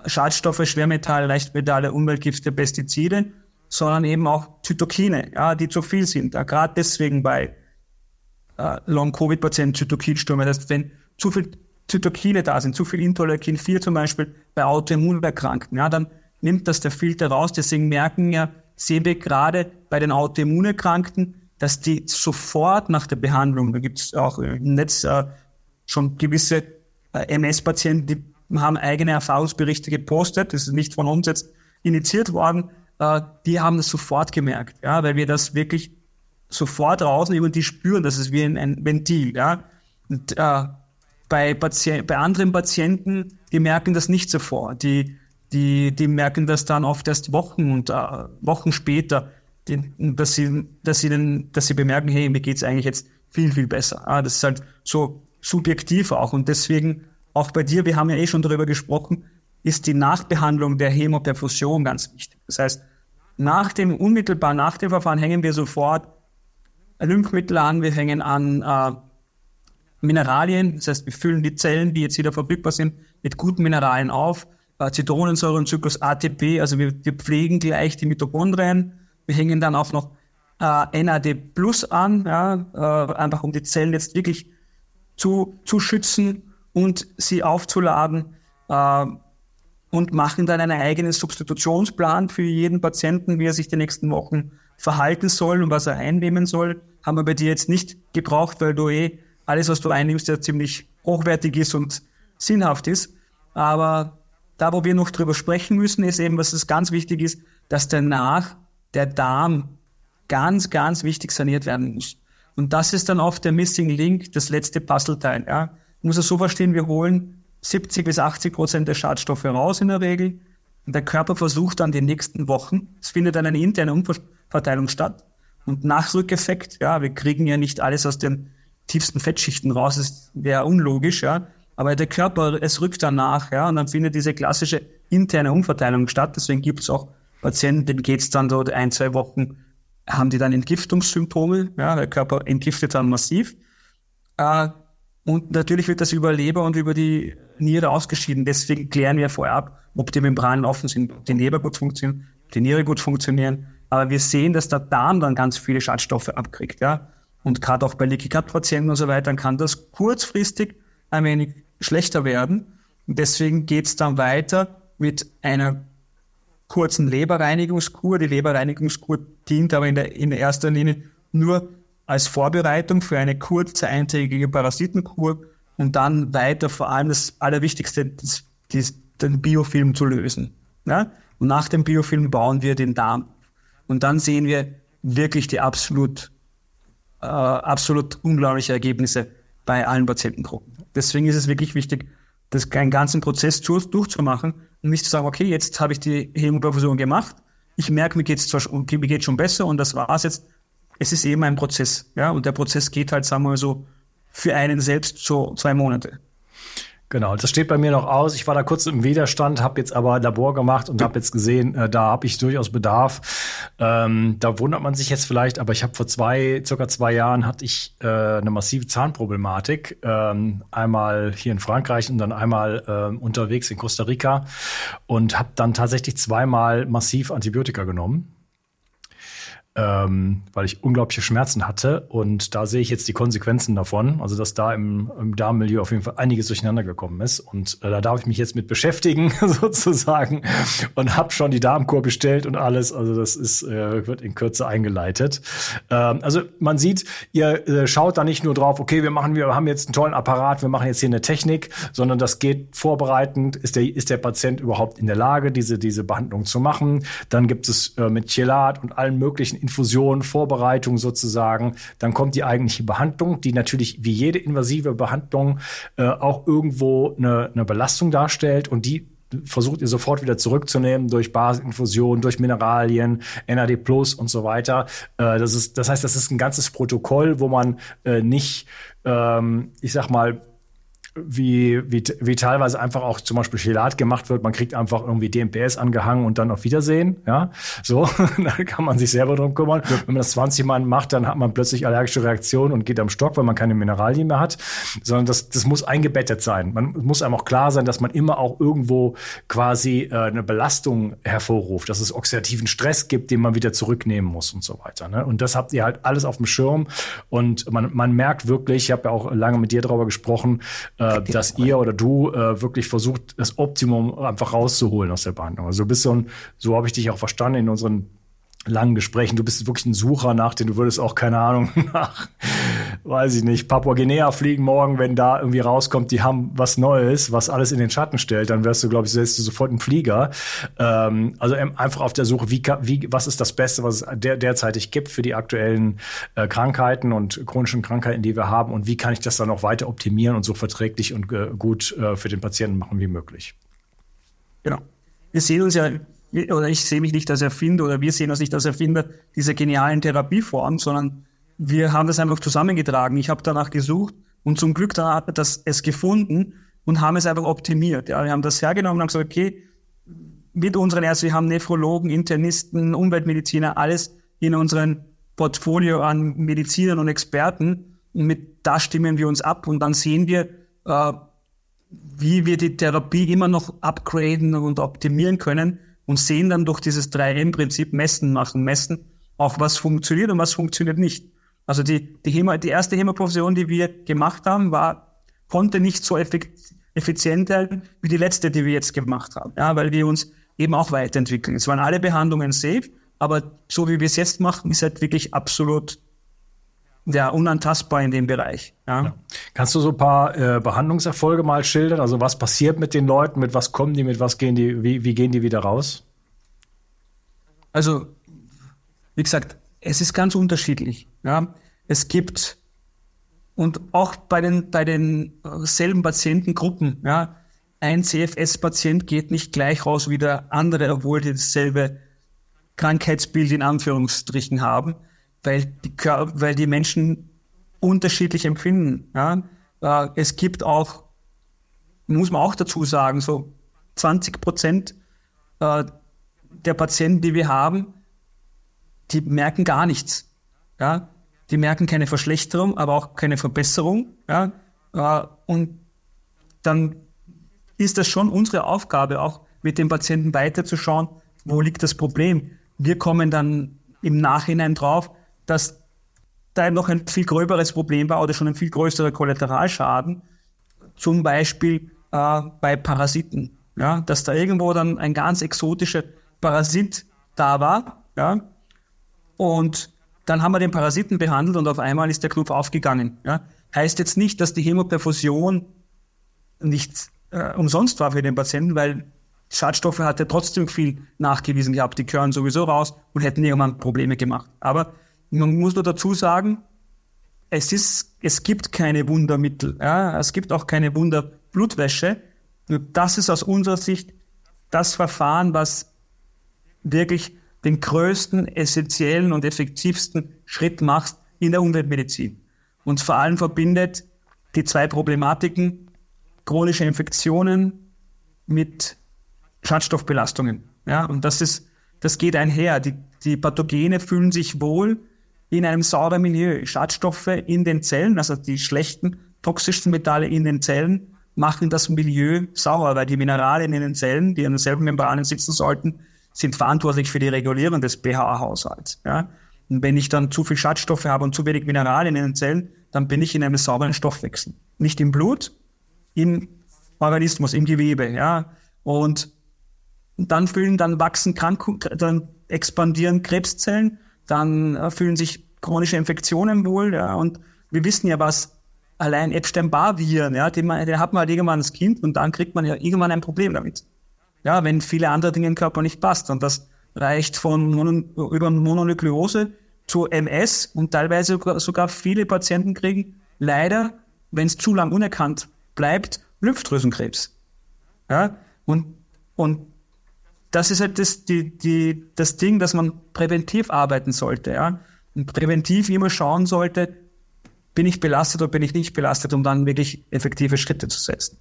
Schadstoffe, Schwermetalle, Leichtmetalle, Umweltgifte, Pestizide, sondern eben auch Zytokine, ja, die zu viel sind. Ja, Gerade deswegen bei äh, Long-Covid-Patienten Zytokinstürme. Das heißt, wenn zu viel Zytokine da sind, zu viel Interleukin 4 zum Beispiel bei Autoimmunerkrankten, ja, dann nimmt das der Filter raus. Deswegen merken ja sehen wir gerade bei den Autoimmunerkrankten, dass die sofort nach der Behandlung, da gibt es auch im Netz äh, schon gewisse äh, MS-Patienten, die haben eigene Erfahrungsberichte gepostet, das ist nicht von uns jetzt initiiert worden, äh, die haben das sofort gemerkt, ja, weil wir das wirklich sofort rausnehmen und die spüren, das ist wie ein, ein Ventil, ja. Und äh, bei, bei anderen Patienten, die merken das nicht sofort. Die die, die merken das dann oft erst Wochen und äh, Wochen später, die, dass sie, dass sie dann, dass sie bemerken, hey, mir geht's eigentlich jetzt viel, viel besser. Ah, das ist halt so subjektiv auch. Und deswegen, auch bei dir, wir haben ja eh schon darüber gesprochen, ist die Nachbehandlung der Hämoperfusion ganz wichtig. Das heißt, nach dem, unmittelbar nach dem Verfahren hängen wir sofort Lymphmittel an, wir hängen an äh, Mineralien, das heißt, wir füllen die Zellen, die jetzt wieder verfügbar sind, mit guten Mineralien auf äh, Zitronensäurenzyklus ATP, also wir, wir pflegen gleich die Mitochondrien. Wir hängen dann auch noch äh, NAD Plus an, ja, äh, einfach um die Zellen jetzt wirklich zu, zu schützen und sie aufzuladen äh, und machen dann einen eigenen Substitutionsplan für jeden Patienten, wie er sich die nächsten Wochen verhalten soll und was er einnehmen soll. Haben wir bei dir jetzt nicht gebraucht, weil du eh alles, was du einnimmst, ja ziemlich hochwertig ist und sinnhaft ist. Aber da, wo wir noch drüber sprechen müssen, ist eben, was es ganz wichtig ist, dass danach der Darm ganz, ganz wichtig saniert werden muss. Und das ist dann oft der Missing Link, das letzte Puzzleteil. Ja. Muss es so verstehen, wir holen 70 bis 80 Prozent der Schadstoffe raus in der Regel. Und der Körper versucht dann die nächsten Wochen, es findet dann eine interne Umverteilung statt. Und Nachrückeffekt, ja, wir kriegen ja nicht alles aus den tiefsten Fettschichten raus, das wäre unlogisch, ja. Aber der Körper, es rückt dann nach, ja, und dann findet diese klassische interne Umverteilung statt. Deswegen gibt es auch Patienten, denen geht es dann dort ein, zwei Wochen, haben die dann Entgiftungssymptome, ja, der Körper entgiftet dann massiv. Äh, und natürlich wird das über Leber und über die Niere ausgeschieden. Deswegen klären wir vorher ab, ob die Membranen offen sind, ob die Leber gut funktionieren, ob die Niere gut funktionieren. Aber wir sehen, dass der Darm dann ganz viele Schadstoffe abkriegt, ja. Und gerade auch bei Leaky Gut Patienten und so weiter, dann kann das kurzfristig ein wenig schlechter werden. Und deswegen geht's dann weiter mit einer kurzen Leberreinigungskur. Die Leberreinigungskur dient aber in der, in erster Linie nur als Vorbereitung für eine kurze eintägige Parasitenkur und dann weiter vor allem das Allerwichtigste, das, das, den Biofilm zu lösen. Ja? Und nach dem Biofilm bauen wir den Darm. Und dann sehen wir wirklich die absolut, äh, absolut unglaubliche Ergebnisse bei allen Patientengruppen. Deswegen ist es wirklich wichtig, das einen ganzen Prozess durchzumachen und nicht zu sagen, okay, jetzt habe ich die Hämoperfusion gemacht, ich merke, mir mir geht's schon besser und das war's jetzt. Es ist eben ein Prozess, ja, und der Prozess geht halt, sagen wir mal so, für einen selbst so zwei Monate. Genau, das steht bei mir noch aus. Ich war da kurz im Widerstand, habe jetzt aber Labor gemacht und habe jetzt gesehen, äh, da habe ich durchaus Bedarf. Ähm, da wundert man sich jetzt vielleicht, aber ich habe vor zwei, circa zwei Jahren hatte ich äh, eine massive Zahnproblematik. Ähm, einmal hier in Frankreich und dann einmal äh, unterwegs in Costa Rica und habe dann tatsächlich zweimal massiv Antibiotika genommen ähm, weil ich unglaubliche Schmerzen hatte. Und da sehe ich jetzt die Konsequenzen davon. Also, dass da im, im Darmmilieu auf jeden Fall einiges durcheinander gekommen ist. Und äh, da darf ich mich jetzt mit beschäftigen, (laughs) sozusagen. Und habe schon die Darmkur bestellt und alles. Also, das ist, äh, wird in Kürze eingeleitet. Ähm, also, man sieht, ihr äh, schaut da nicht nur drauf, okay, wir machen, wir haben jetzt einen tollen Apparat, wir machen jetzt hier eine Technik, sondern das geht vorbereitend. Ist der, ist der Patient überhaupt in der Lage, diese, diese Behandlung zu machen? Dann gibt es äh, mit Chelat und allen möglichen Infusion, Vorbereitung sozusagen. Dann kommt die eigentliche Behandlung, die natürlich wie jede invasive Behandlung äh, auch irgendwo eine, eine Belastung darstellt und die versucht ihr sofort wieder zurückzunehmen durch Basisinfusion, durch Mineralien, NAD Plus und so weiter. Äh, das, ist, das heißt, das ist ein ganzes Protokoll, wo man äh, nicht, ähm, ich sag mal, wie, wie, wie teilweise einfach auch zum Beispiel Chelat gemacht wird. Man kriegt einfach irgendwie DMPS angehangen und dann auf Wiedersehen. Ja, so, (laughs) da kann man sich selber drum kümmern. Wenn man das 20 Mal macht, dann hat man plötzlich allergische Reaktionen und geht am Stock, weil man keine Mineralien mehr hat. Sondern das, das muss eingebettet sein. Man muss einem auch klar sein, dass man immer auch irgendwo quasi äh, eine Belastung hervorruft, dass es oxidativen Stress gibt, den man wieder zurücknehmen muss und so weiter. Ne? Und das habt ihr halt alles auf dem Schirm. Und man, man merkt wirklich, ich habe ja auch lange mit dir darüber gesprochen, äh, dass ihr oder du äh, wirklich versucht, das Optimum einfach rauszuholen aus der Behandlung. Also du bist so ein, so habe ich dich auch verstanden in unseren langen Gesprächen. Du bist wirklich ein Sucher nach den, du würdest auch, keine Ahnung, (laughs) nach, weiß ich nicht, Papua-Guinea fliegen morgen, wenn da irgendwie rauskommt, die haben was Neues, was alles in den Schatten stellt, dann wärst du, glaube ich, du sofort einen Flieger. Ähm, also einfach auf der Suche, wie, wie, was ist das Beste, was es der, derzeitig gibt für die aktuellen äh, Krankheiten und chronischen Krankheiten, die wir haben und wie kann ich das dann auch weiter optimieren und so verträglich und äh, gut äh, für den Patienten machen wie möglich. Genau. Wir sehen uns ja oder ich sehe mich nicht als Erfinder oder wir sehen uns nicht als Erfinder dieser genialen Therapieform, sondern wir haben das einfach zusammengetragen. Ich habe danach gesucht und zum Glück dann hat das es gefunden und haben es einfach optimiert. Ja, wir haben das hergenommen und haben gesagt, okay, mit unseren Ärzten, wir haben Nephrologen, Internisten, Umweltmediziner, alles in unserem Portfolio an Medizinern und Experten. Und mit da stimmen wir uns ab und dann sehen wir, äh, wie wir die Therapie immer noch upgraden und optimieren können und sehen dann durch dieses 3M-Prinzip messen, machen, messen, auch was funktioniert und was funktioniert nicht. Also die, die, Hema, die erste Hämoprovision, die wir gemacht haben, war, konnte nicht so effizient sein wie die letzte, die wir jetzt gemacht haben. Ja, weil wir uns eben auch weiterentwickeln. Es waren alle Behandlungen safe, aber so wie wir es jetzt machen, ist halt wirklich absolut ja, unantastbar in dem Bereich. Ja. ja. Kannst du so ein paar äh, Behandlungserfolge mal schildern? Also was passiert mit den Leuten, mit was kommen die, mit was gehen die, wie, wie gehen die wieder raus? Also, wie gesagt, es ist ganz unterschiedlich. Ja. Es gibt und auch bei den bei den selben Patientengruppen, ja, ein CFS-Patient geht nicht gleich raus wie der andere, obwohl die dasselbe Krankheitsbild in Anführungsstrichen haben, weil die, weil die Menschen unterschiedlich empfinden. Ja? Äh, es gibt auch, muss man auch dazu sagen, so 20 Prozent äh, der Patienten, die wir haben, die merken gar nichts. Ja? Die merken keine Verschlechterung, aber auch keine Verbesserung. Ja? Äh, und dann ist das schon unsere Aufgabe, auch mit dem Patienten weiterzuschauen, wo liegt das Problem. Wir kommen dann im Nachhinein drauf, dass da noch ein viel gröberes Problem war oder schon ein viel größerer Kollateralschaden, zum Beispiel äh, bei Parasiten. Ja, dass da irgendwo dann ein ganz exotischer Parasit da war, ja, und dann haben wir den Parasiten behandelt und auf einmal ist der Knopf aufgegangen. Ja. Heißt jetzt nicht, dass die Hämoperfusion nicht äh, umsonst war für den Patienten, weil Schadstoffe hat er trotzdem viel nachgewiesen gehabt, die gehören sowieso raus und hätten irgendwann Probleme gemacht. Aber man muss nur dazu sagen, es ist, es gibt keine Wundermittel, ja, es gibt auch keine Wunderblutwäsche. Nur das ist aus unserer Sicht das Verfahren, was wirklich den größten, essentiellen und effektivsten Schritt macht in der Umweltmedizin. Und vor allem verbindet die zwei Problematiken, chronische Infektionen mit Schadstoffbelastungen. Ja, und das ist, das geht einher. Die, die Pathogene fühlen sich wohl in einem sauberen Milieu. Schadstoffe in den Zellen, also die schlechten, toxischsten Metalle in den Zellen, machen das Milieu sauer, weil die Mineralien in den Zellen, die an denselben Membranen sitzen sollten, sind verantwortlich für die Regulierung des pH-Haushalts. Ja? Und wenn ich dann zu viel Schadstoffe habe und zu wenig Mineralien in den Zellen, dann bin ich in einem sauberen Stoffwechsel. Nicht im Blut, im Organismus, im Gewebe. Ja? Und dann fühlen, dann wachsen Krank dann expandieren Krebszellen, dann äh, fühlen sich chronische Infektionen wohl, ja, und wir wissen ja, was allein Epstein-Barr-Viren, ja, den, den hat man halt irgendwann als Kind und dann kriegt man ja irgendwann ein Problem damit. Ja, wenn viele andere Dinge im Körper nicht passt. Und das reicht von Mono, über Mononukleose zu MS und teilweise sogar viele Patienten kriegen leider, wenn es zu lang unerkannt bleibt, Lymphdrüsenkrebs. Ja, und, und das ist halt das, die, die, das Ding, dass man präventiv arbeiten sollte. Ja? Und präventiv immer schauen sollte, bin ich belastet oder bin ich nicht belastet, um dann wirklich effektive Schritte zu setzen.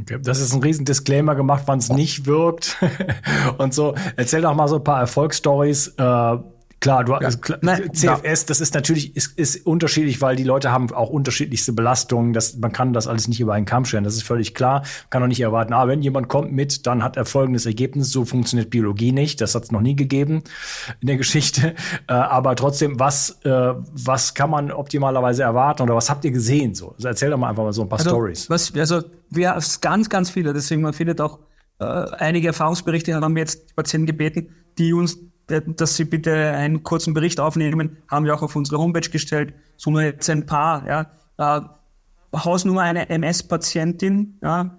Okay, das ist ein riesen Disclaimer gemacht, wann es nicht wirkt (laughs) und so. Erzähl doch mal so ein paar Erfolgsstories, äh, Klar, du ja. klar, Nein, CFS, das ist natürlich ist, ist unterschiedlich, weil die Leute haben auch unterschiedlichste Belastungen. Das, man kann das alles nicht über einen Kamm stellen. Das ist völlig klar. Man kann auch nicht erwarten, ah, wenn jemand kommt mit, dann hat er folgendes Ergebnis. So funktioniert Biologie nicht. Das hat es noch nie gegeben in der Geschichte. (laughs) Äh, aber trotzdem, was, äh, was kann man optimalerweise erwarten oder was habt ihr gesehen? So, also erzähl doch mal einfach mal so ein paar also, Stories. Was, also wir haben ganz, ganz viele. Deswegen man findet auch äh, einige Erfahrungsberichte haben wir jetzt Patienten gebeten, die uns dass Sie bitte einen kurzen Bericht aufnehmen, haben wir auch auf unsere Homepage gestellt. So nur jetzt ein paar. Ja. Äh, Hausnummer eine MS-Patientin, ja,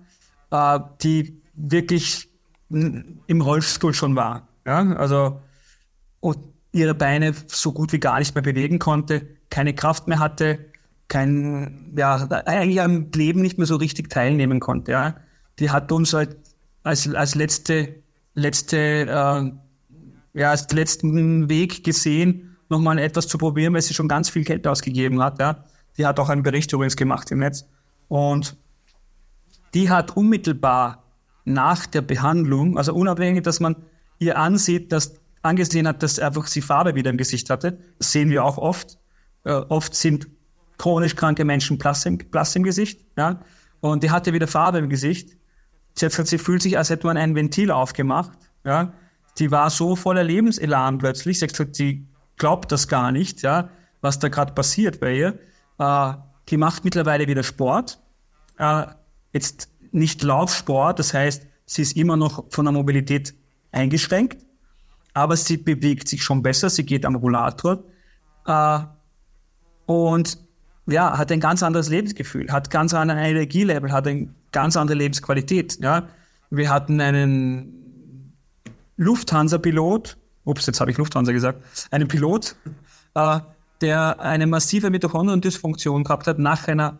äh, die wirklich im Rollstuhl schon war. Ja. Also und ihre Beine so gut wie gar nicht mehr bewegen konnte, keine Kraft mehr hatte, kein, ja, eigentlich am Leben nicht mehr so richtig teilnehmen konnte. Ja. Die hat uns halt als, als letzte, letzte äh, ja, als letzten Weg gesehen, nochmal etwas zu probieren, weil sie schon ganz viel Geld ausgegeben hat. Ja. Die hat auch einen Bericht übrigens gemacht im Netz. Und die hat unmittelbar nach der Behandlung, also unabhängig, dass man ihr ansieht, dass angesehen hat, dass einfach sie Farbe wieder im Gesicht hatte. Das sehen wir auch oft. Äh, oft sind chronisch kranke Menschen blass im, blass im Gesicht. Ja? Und die hatte wieder Farbe im Gesicht. Sie, hat, sie fühlt sich, als hätte man ein Ventil aufgemacht. Ja? Die war so voller Lebenselan plötzlich. Sie hat gesagt, sie glaubt das gar nicht, ja, was da gerade passiert bei ihr. Äh, die macht mittlerweile wieder Sport. Äh, jetzt nicht Laufsport, das heißt, sie ist immer noch von der Mobilität eingeschränkt, aber sie bewegt sich schon besser, sie geht am Rollator äh, und ja, hat ein ganz anderes Lebensgefühl, hat ganz anderen Energielevel, hat eine ganz andere Lebensqualität. Ja. Wir hatten einen Lufthansa-Pilot, ups, jetzt habe ich Lufthansa gesagt, einen Pilot, äh, der eine massive Mitochondriendysfunktion gehabt hat nach einer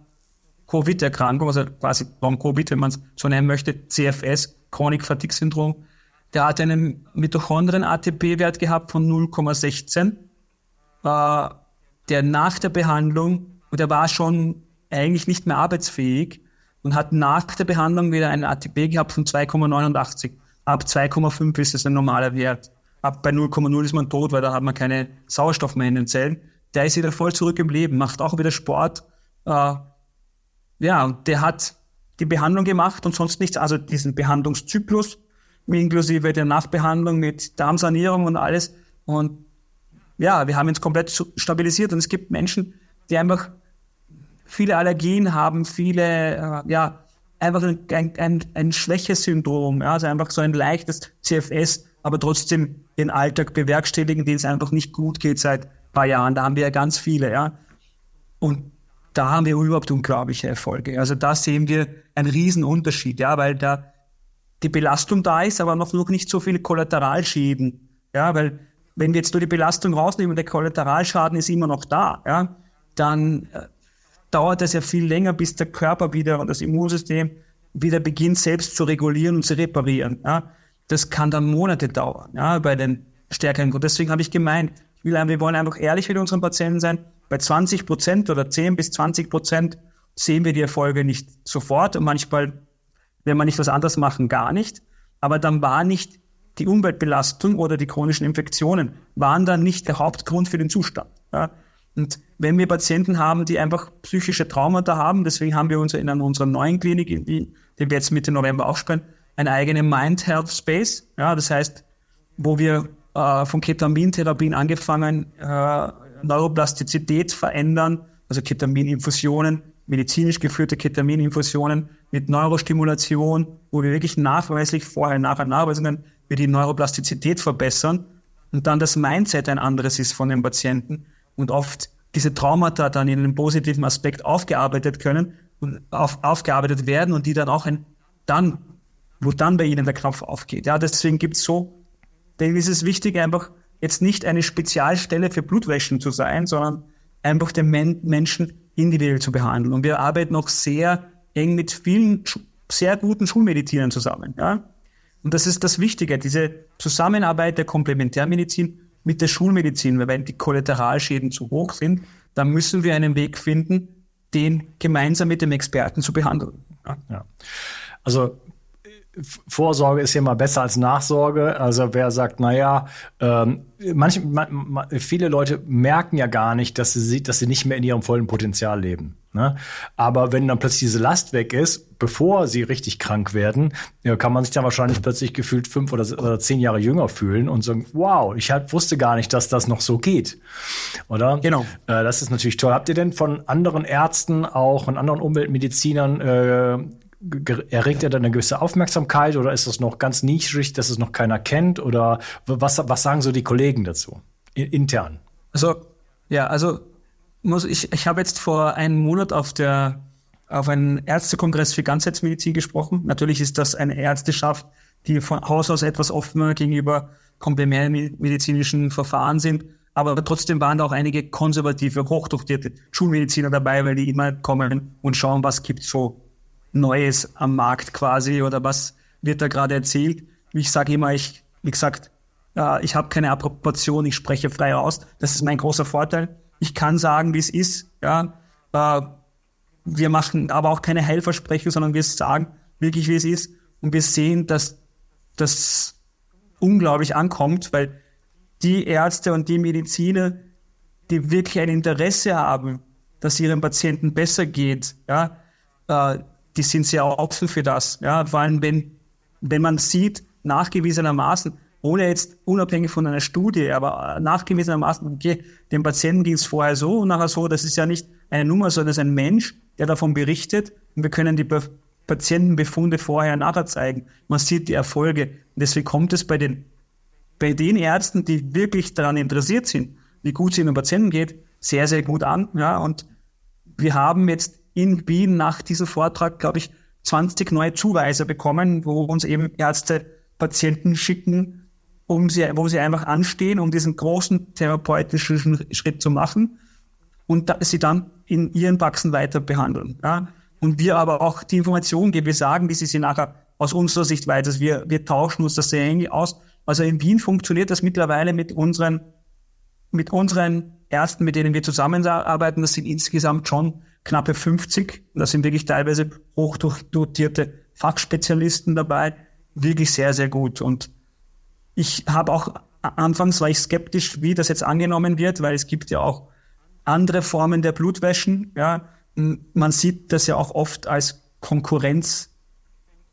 Covid-Erkrankung, also quasi Long-Covid, wenn man es so nennen möchte, CFS, Chronic Fatigue Syndrom. Der hat einen Mitochondrien-ATP-Wert gehabt von 0,16, äh, der nach der Behandlung, und er war schon eigentlich nicht mehr arbeitsfähig und hat nach der Behandlung wieder einen ATP gehabt von 2,89. Ab 2,5 ist es ein normaler Wert. Ab bei 0,0 ist man tot, weil da hat man keine Sauerstoff mehr in den Zellen. Der ist wieder voll zurück im Leben, macht auch wieder Sport. Äh, ja, und der hat die Behandlung gemacht und sonst nichts, also diesen Behandlungszyklus inklusive der Nachbehandlung mit Darmsanierung und alles. Und ja, wir haben uns komplett stabilisiert und es gibt Menschen, die einfach viele Allergien haben, viele, äh, ja, einfach ein, ein, ein Schwächesyndrom, ja, also einfach so ein leichtes CFS, aber trotzdem den Alltag bewerkstelligen, denen es einfach nicht gut geht seit paar Jahren. Da haben wir ja ganz viele, ja. Und da haben wir überhaupt unglaubliche Erfolge. Also da sehen wir einen riesen Unterschied, ja, weil da die Belastung da ist, aber noch, noch nicht so viele Kollateralschäden. Ja, weil wenn wir jetzt nur die Belastung rausnehmen und der Kollateralschaden ist immer noch da, ja, dann äh, dauert es ja viel länger, bis der Körper wieder und das Immunsystem wieder beginnt, selbst zu regulieren und zu reparieren. Ja. Das kann dann Monate dauern, ja, bei den stärkeren Gruppen. Deswegen habe ich gemeint, ich will, wir wollen einfach ehrlich mit unseren Patienten sein. Bei 20 Prozent oder 10 bis 20 Prozent sehen wir die Erfolge nicht sofort und manchmal wenn man nicht was anderes machen, gar nicht. Aber dann war nicht die Umweltbelastung oder die chronischen Infektionen, waren dann nicht der Hauptgrund für den Zustand. Ja. Und wenn wir Patienten haben, die einfach psychische Traumata haben, deswegen haben wir uns in unserer neuen Klinik, in die, die wir jetzt Mitte November aufsperren, eine eigene Mind Health Space. Ja, das heißt, wo wir äh, von Ketamintherapien angefangen, äh, Neuroplastizität verändern, also Ketamininfusionen, medizinisch geführte Ketamininfusionen mit Neurostimulation, wo wir wirklich nachweislich vorher, nachher Nachweisungen wir die Neuroplastizität verbessern und dann das Mindset ein anderes ist von den Patienten und oft diese Traumata dann in einem positiven Aspekt aufgearbeitet können und auf, aufgearbeitet werden und die dann auch ein, dann, wo dann bei ihnen der Knopf aufgeht. Ja, deswegen gibt's so, denn ist es wichtig, einfach jetzt nicht eine Spezialstelle für Blutwäschen zu sein, sondern einfach den Men Menschen individuell zu behandeln. Und wir arbeiten auch sehr eng mit vielen sehr guten Schulmedizinern zusammen. Ja? Und das ist das Wichtige, diese Zusammenarbeit der Komplementärmedizin mit der Schulmedizin, weil wenn die Kollateralschäden zu hoch sind, dann müssen wir einen Weg finden, den gemeinsam mit dem Experten zu behandeln. Ja. Also Vorsorge ist ja immer besser als Nachsorge. Also wer sagt, naja, ähm, manche, man, viele Leute merken ja gar nicht, dass sie, dass sie nicht mehr in ihrem vollen Potenzial leben. Ne? Aber wenn dann plötzlich diese Last weg ist, bevor sie richtig krank werden, ja, kann man sich dann wahrscheinlich plötzlich gefühlt fünf oder, oder zehn Jahre jünger fühlen und sagen, wow, ich halt wusste gar nicht, dass das noch so geht. Oder? Genau. Äh, das ist natürlich toll. Habt ihr denn von anderen Ärzten, auch von anderen Umweltmedizinern äh, erregt er dann eine gewisse Aufmerksamkeit oder ist das noch ganz nischig, dass es noch keiner kennt? Oder was, was sagen so die Kollegen dazu? Intern? Also, ja, also muss ich, ich habe jetzt vor einem Monat auf der auf einem Ärztekongress für Ganzheitsmedizin gesprochen. Natürlich ist das eine Ärzteschaft, die von Haus aus etwas offener gegenüber komplementärmedizinischen Verfahren sind. Aber trotzdem waren da auch einige konservative, hochdotierte Schulmediziner dabei, weil die immer kommen und schauen, was gibt so Neues am Markt quasi oder was wird da gerade erzählt. Ich sage immer, ich, wie gesagt, äh, ich habe keine Approbation, ich spreche frei raus. Das ist mein großer Vorteil. Ich kann sagen, wie es ist. Ja, äh, wir machen aber auch keine Heilversprechen, sondern wir sagen wirklich, wie es ist. Und wir sehen, dass das unglaublich ankommt, weil die Ärzte und die Mediziner, die wirklich ein Interesse haben, dass ihren Patienten besser geht, ja, äh, die sind sehr offen für das. Ja, vor allem, wenn, wenn man sieht, nachgewiesenermaßen, ohne jetzt unabhängig von einer Studie, aber nachgewiesenermaßen, okay, dem Patienten ging es vorher so und nachher so, das ist ja nicht eine Nummer, sondern das ist ein Mensch, der davon berichtet und wir können die Patientenbefunde vorher und nachher zeigen. Man sieht die Erfolge. Und deswegen kommt es bei den, bei den Ärzten, die wirklich daran interessiert sind, wie gut es ihnen Patienten geht, sehr, sehr gut an. Ja, und wir haben jetzt in Wien nach diesem Vortrag, glaube ich, 20 neue Zuweise bekommen, wo uns eben Ärzte Patienten schicken, um sie, wo sie einfach anstehen, um diesen großen therapeutischen Schritt zu machen und da, sie dann in ihren Praxen weiter behandeln. Ja? und wir aber auch die Informationen geben. Wir sagen, wie sie sie nachher aus unserer Sicht weiter. Wir, wir tauschen uns das sehr eng aus. Also in Wien funktioniert das mittlerweile mit unseren, mit unseren Ärzten, mit denen wir zusammenarbeiten. Das sind insgesamt schon knappe 50. Das sind wirklich teilweise hochdotierte Fachspezialisten dabei. Wirklich sehr, sehr gut. Und ich habe auch anfangs war ich skeptisch, wie das jetzt angenommen wird, weil es gibt ja auch andere Formen der Blutwäschen. Ja, man sieht das ja auch oft als Konkurrenz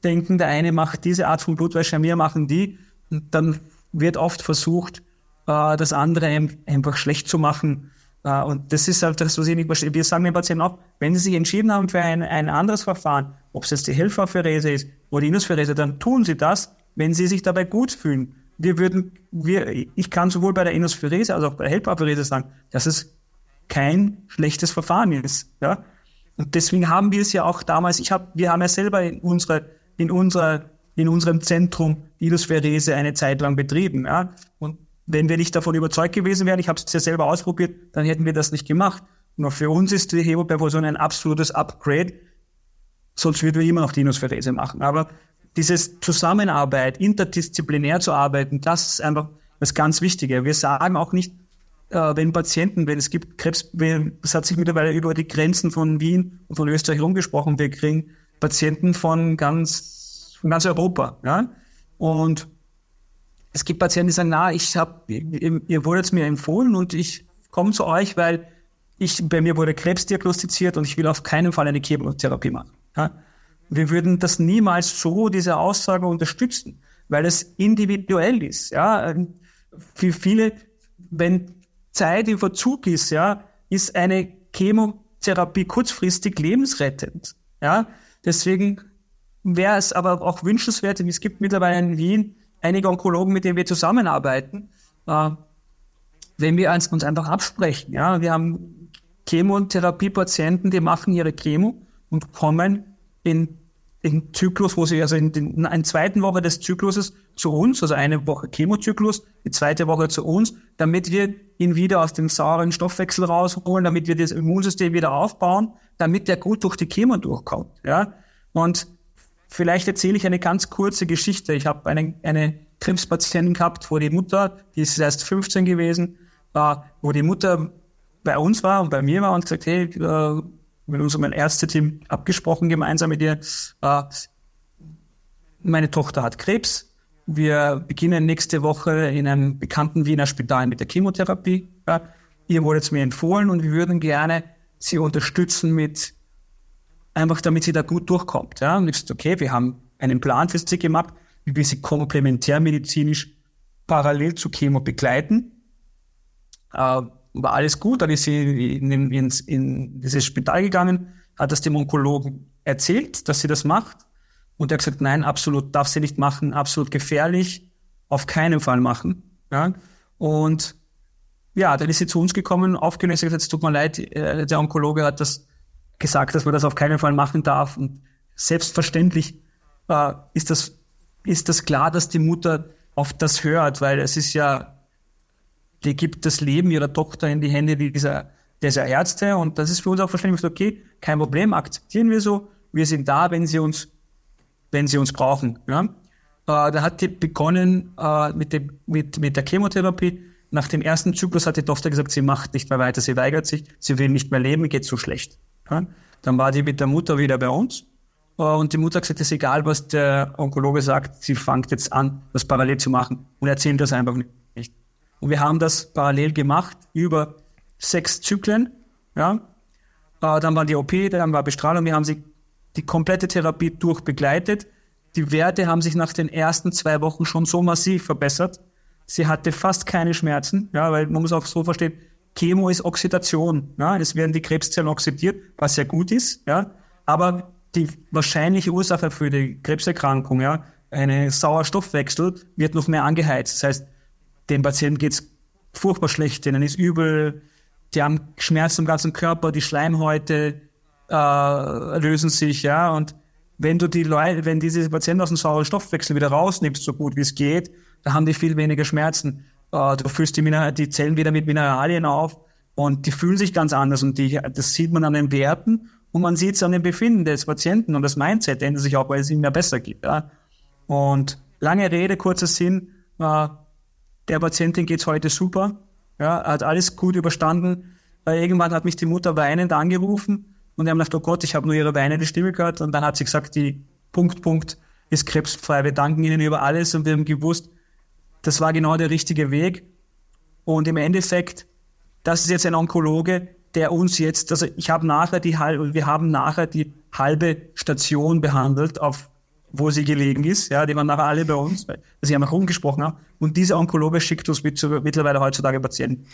denken, der eine macht diese Art von Blutwäsche, wir machen die. Und dann wird oft versucht, äh, das andere einfach schlecht zu machen. Äh, und das ist halt das, was ich nicht verstehe. Wir sagen den Patienten auch, wenn sie sich entschieden haben für ein, ein anderes Verfahren, ob es jetzt die Helferpherese ist oder die Inuspherese, dann tun sie das, wenn sie sich dabei gut fühlen. Wir würden, wir, ich kann sowohl bei der Inuspherese als auch bei der Helferpherese sagen, dass es kein schlechtes Verfahren ist. Ja? Und deswegen haben wir es ja auch damals, ich hab, wir haben ja selber in unserer in, unserer, in unserem Zentrum Ilus eine Zeit lang betrieben. Ja? Und wenn wir nicht davon überzeugt gewesen wären, ich habe es ja selber ausprobiert, dann hätten wir das nicht gemacht. Nur für uns ist die Hemoperfusion ein absolutes Upgrade, sonst würden wir immer noch die Inusferese machen. Aber dieses Zusammenarbeit, interdisziplinär zu arbeiten, das ist einfach das ganz Wichtige. Wir sagen auch nicht, äh, wenn Patienten, wenn es gibt Krebs, es hat sich mittlerweile über die Grenzen von Wien und von Österreich rumgesprochen, wir kriegen Patienten von ganz, von ganz Europa. Ja? Und es gibt Patienten, die sagen, na, ich habe, ihr, ihr wurdet mir empfohlen und ich komme zu euch, weil ich, bei mir wurde Krebs diagnostiziert und ich will auf keinen Fall eine Chemotherapie machen. Ja? Wir würden das niemals so, diese Aussage unterstützen, weil es individuell ist. Ja? Für viele, wenn Zeit im Verzug ist, ja, ist eine Chemotherapie kurzfristig lebensrettend. Ja? Deswegen wäre es aber auch wünschenswert, es gibt mittlerweile in Wien einige Onkologen, mit denen wir zusammenarbeiten, äh, wenn wir uns einfach absprechen. Ja, wir haben Chemotherapie-Patienten, die machen ihre Chemo und kommen in den Zyklus, wo sie also in, den, in einer zweiten Woche des Zykluses zu uns, also eine Woche Chemozyklus, die zweite Woche zu uns, damit wir ihn wieder aus dem sauren Stoffwechsel rausholen, damit wir das Immunsystem wieder aufbauen, damit der gut durch die Chemo durchkommt. Ja? Und vielleicht erzähle ich eine ganz kurze Geschichte. Ich habe eine, eine Krebspatientin gehabt, wo die Mutter, die ist erst 15 gewesen, war, wo die Mutter bei uns war und bei mir war und gesagt, hey, äh, mit unserem Ärzteteam abgesprochen gemeinsam mit ihr, äh, meine Tochter hat Krebs. Wir beginnen nächste Woche in einem bekannten Wiener Spital mit der Chemotherapie. Ja. Ihr wurde es mir empfohlen und wir würden gerne sie unterstützen mit, einfach damit sie da gut durchkommt. Ja. Und ich gesagt, okay, wir haben einen Plan für sie gemacht, wie wir sie komplementärmedizinisch parallel zu Chemo begleiten. Äh, war alles gut, dann ist sie in, in, in, dieses Spital gegangen, hat das dem Onkologen erzählt, dass sie das macht. Und er hat gesagt, nein, absolut darf sie nicht machen, absolut gefährlich, auf keinen Fall machen. Ja. Und ja, dann ist sie zu uns gekommen, aufgelöst, gesagt, es tut mir leid, äh, der Onkologe hat das gesagt, dass man das auf keinen Fall machen darf. Und selbstverständlich äh, ist das, ist das klar, dass die Mutter auf das hört, weil es ist ja, die gibt das Leben ihrer Tochter in die Hände dieser, dieser Ärzte und das ist für uns auch verständlich, okay, kein Problem, akzeptieren wir so, wir sind da, wenn sie uns, wenn sie uns brauchen. Ja? Äh, da hat die begonnen äh, mit, dem, mit, mit der Chemotherapie nach dem ersten Zyklus hat die Tochter gesagt, sie macht nicht mehr weiter, sie weigert sich, sie will nicht mehr leben, geht so schlecht. Ja? Dann war die mit der Mutter wieder bei uns äh, und die Mutter hat gesagt, es ist egal, was der Onkologe sagt, sie fängt jetzt an, das parallel zu machen und erzählt das einfach nicht. Und wir haben das parallel gemacht über sechs Zyklen. Ja? Äh, dann war die OP, dann war Bestrahlung, wir haben sie die komplette Therapie durchbegleitet. Die Werte haben sich nach den ersten zwei Wochen schon so massiv verbessert, Sie hatte fast keine Schmerzen, ja, weil man muss auch so verstehen, Chemo ist Oxidation. Ja, es werden die Krebszellen oxidiert, was ja gut ist, ja. Aber die wahrscheinliche Ursache für die Krebserkrankung, ja, eine Sauerstoffwechsel, wird noch mehr angeheizt. Das heißt, dem Patienten geht's furchtbar schlecht, denen ist übel, die haben Schmerzen im ganzen Körper, die Schleimhäute äh, lösen sich, ja. Und wenn du die Leute, wenn diese Patienten aus dem Sauerstoffwechsel wieder rausnimmst, so gut wie es geht, da haben die viel weniger Schmerzen. Äh, du füllst die, Mineral die Zellen wieder mit Mineralien auf und die fühlen sich ganz anders und die, das sieht man an den Werten Und man sieht es an dem Befinden des Patienten und das Mindset ändert sich auch, weil es ihm mehr besser geht. Ja. Und lange Rede, kurzer Sinn, äh, der Patientin geht's heute super, ja, hat alles gut überstanden. Äh, irgendwann hat mich die Mutter weinend angerufen und wir haben gedacht, oh Gott, ich habe nur ihre weinende Stimme gehört. Und dann hat sie gesagt, die Punkt, Punkt ist krebsfrei. Wir danken Ihnen über alles und wir haben gewusst, das war genau der richtige Weg. Und im Endeffekt, das ist jetzt ein Onkologe, der uns jetzt, also ich habe nachher die halbe, wir haben nachher die halbe Station behandelt, auf wo sie gelegen ist. Ja, die waren nachher alle bei uns, weil sie auch rumgesprochen haben. Und dieser Onkologe schickt uns mit, mittlerweile heutzutage Patienten,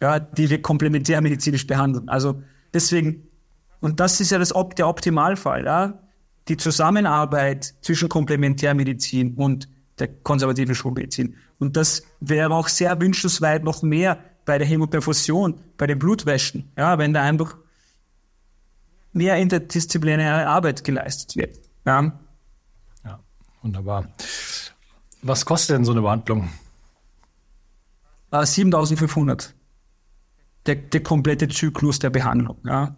ja, die wir komplementärmedizinisch behandeln. Also deswegen, und das ist ja das, der Optimalfall, ja, die Zusammenarbeit zwischen Komplementärmedizin und der konservativen Schulmedizin. Und das wäre auch sehr wünschenswert noch mehr bei der Hämoperfusion, bei den Blutwäschen, ja, wenn da einfach mehr interdisziplinäre Arbeit geleistet wird. Ja. Wunderbar. Was kostet denn so eine Behandlung? 7500. Der, der komplette Zyklus der Behandlung. Ja.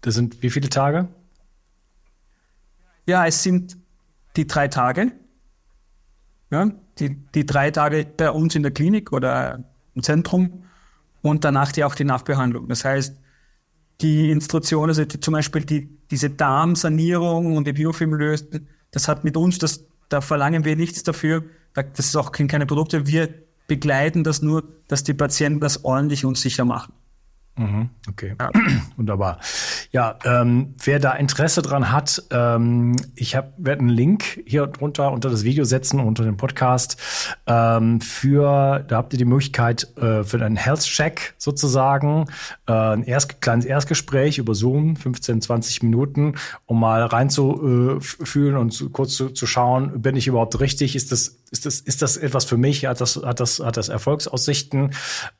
Das sind wie viele Tage? Ja, es sind die drei Tage. Ja, die, die drei Tage bei uns in der Klinik oder im Zentrum und danach die auch die Nachbehandlung. Das heißt, die Instruktion, also die, zum Beispiel die, diese Darmsanierung und die Biofilm lösen, das hat mit uns, das, da verlangen wir nichts dafür. Das ist auch keine Produkte. Wir begleiten das nur, dass die Patienten das ordentlich und sicher machen. Mhm, okay, ja. (clears throat) wunderbar. Ja, ähm, wer da Interesse dran hat, ähm, ich habe werde einen Link hier drunter unter das Video setzen unter dem Podcast ähm, für da habt ihr die Möglichkeit äh, für einen Health Check sozusagen äh, ein erst, kleines Erstgespräch über Zoom 15 20 Minuten um mal reinzufühlen äh, und zu, kurz zu, zu schauen bin ich überhaupt richtig ist das ist das, ist das etwas für mich? Hat das, hat das, hat das Erfolgsaussichten?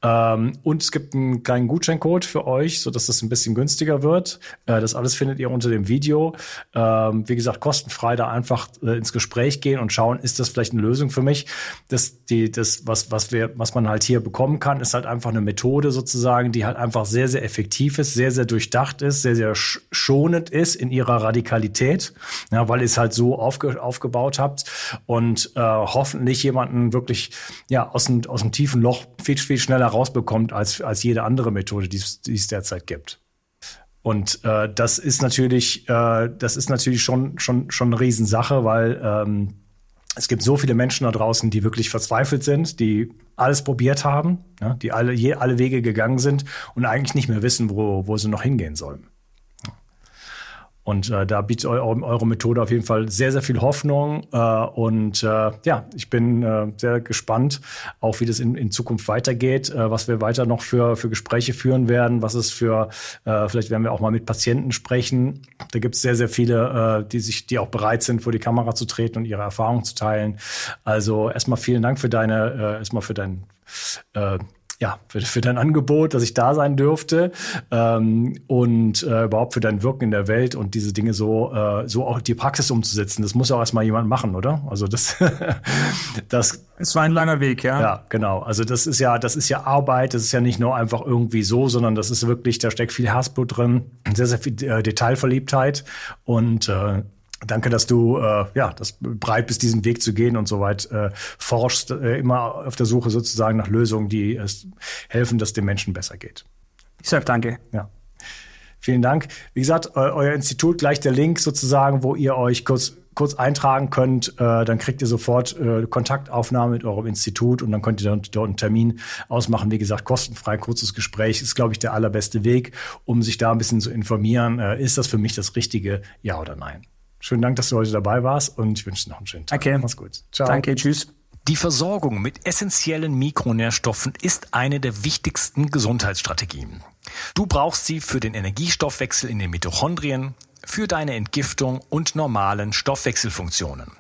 Ähm, und es gibt einen kleinen Gutscheincode für euch, so dass das ein bisschen günstiger wird. Äh, das alles findet ihr unter dem Video. Ähm, wie gesagt, kostenfrei da einfach äh, ins Gespräch gehen und schauen, ist das vielleicht eine Lösung für mich? Das, die, das, was, was wir, was man halt hier bekommen kann, ist halt einfach eine Methode sozusagen, die halt einfach sehr, sehr effektiv ist, sehr, sehr durchdacht ist, sehr, sehr schonend ist in ihrer Radikalität, ja, weil ihr es halt so aufge, aufgebaut habt und äh, hoffentlich jemanden wirklich ja, aus, dem, aus dem tiefen Loch viel, viel schneller rausbekommt als, als jede andere Methode, die es, derzeit gibt. Und äh, das ist natürlich, äh, das ist natürlich schon, schon, schon eine Riesensache, weil ähm, es gibt so viele Menschen da draußen, die wirklich verzweifelt sind, die alles probiert haben, ja, die alle, je, alle Wege gegangen sind und eigentlich nicht mehr wissen, wo, wo sie noch hingehen sollen. Und äh, da bietet eu eure Methode auf jeden Fall sehr, sehr viel Hoffnung. Äh, und äh, ja, ich bin äh, sehr gespannt, auch wie das in, in Zukunft weitergeht, äh, was wir weiter noch für, für Gespräche führen werden, was es für, äh, vielleicht werden wir auch mal mit Patienten sprechen. Da gibt es sehr, sehr viele, äh, die sich, die auch bereit sind, vor die Kamera zu treten und ihre Erfahrungen zu teilen. Also erstmal vielen Dank für deine, äh, erstmal für dein äh, ja, für, für dein Angebot, dass ich da sein dürfte ähm, und äh, überhaupt für dein Wirken in der Welt und diese Dinge so, äh, so auch die Praxis umzusetzen. Das muss ja auch erstmal jemand machen, oder? Also das, (laughs) das. Es war ein langer Weg, ja. Ja, genau. Also das ist ja, das ist ja Arbeit. Das ist ja nicht nur einfach irgendwie so, sondern das ist wirklich, da steckt viel Herzblut drin, sehr, sehr viel äh, Detailverliebtheit und äh, Danke, dass du äh, ja, das bereit bist, diesen Weg zu gehen und soweit äh, forschst, äh, immer auf der Suche sozusagen nach Lösungen, die es helfen, dass dem Menschen besser geht. Ich sage danke. Ja. Vielen Dank. Wie gesagt, euer Institut, gleich der Link sozusagen, wo ihr euch kurz kurz eintragen könnt, äh, dann kriegt ihr sofort äh, Kontaktaufnahme mit eurem Institut und dann könnt ihr dann dort einen Termin ausmachen. Wie gesagt, kostenfrei, kurzes Gespräch ist, glaube ich, der allerbeste Weg, um sich da ein bisschen zu informieren. Äh, ist das für mich das Richtige, ja oder nein? Schönen Dank, dass du heute dabei warst und ich wünsche dir noch einen schönen Tag. Okay. Mach's gut. Ciao. Danke, tschüss. Die Versorgung mit essentiellen Mikronährstoffen ist eine der wichtigsten Gesundheitsstrategien. Du brauchst sie für den Energiestoffwechsel in den Mitochondrien, für deine Entgiftung und normalen Stoffwechselfunktionen.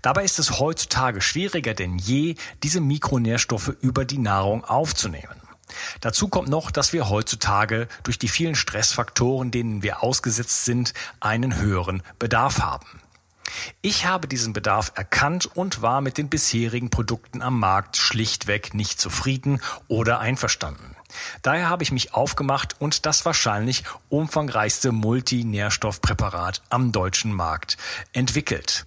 Dabei ist es heutzutage schwieriger denn je, diese Mikronährstoffe über die Nahrung aufzunehmen. Dazu kommt noch, dass wir heutzutage durch die vielen Stressfaktoren, denen wir ausgesetzt sind, einen höheren Bedarf haben. Ich habe diesen Bedarf erkannt und war mit den bisherigen Produkten am Markt schlichtweg nicht zufrieden oder einverstanden. Daher habe ich mich aufgemacht und das wahrscheinlich umfangreichste Multinährstoffpräparat am deutschen Markt entwickelt.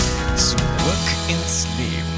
Zurück ins Leben.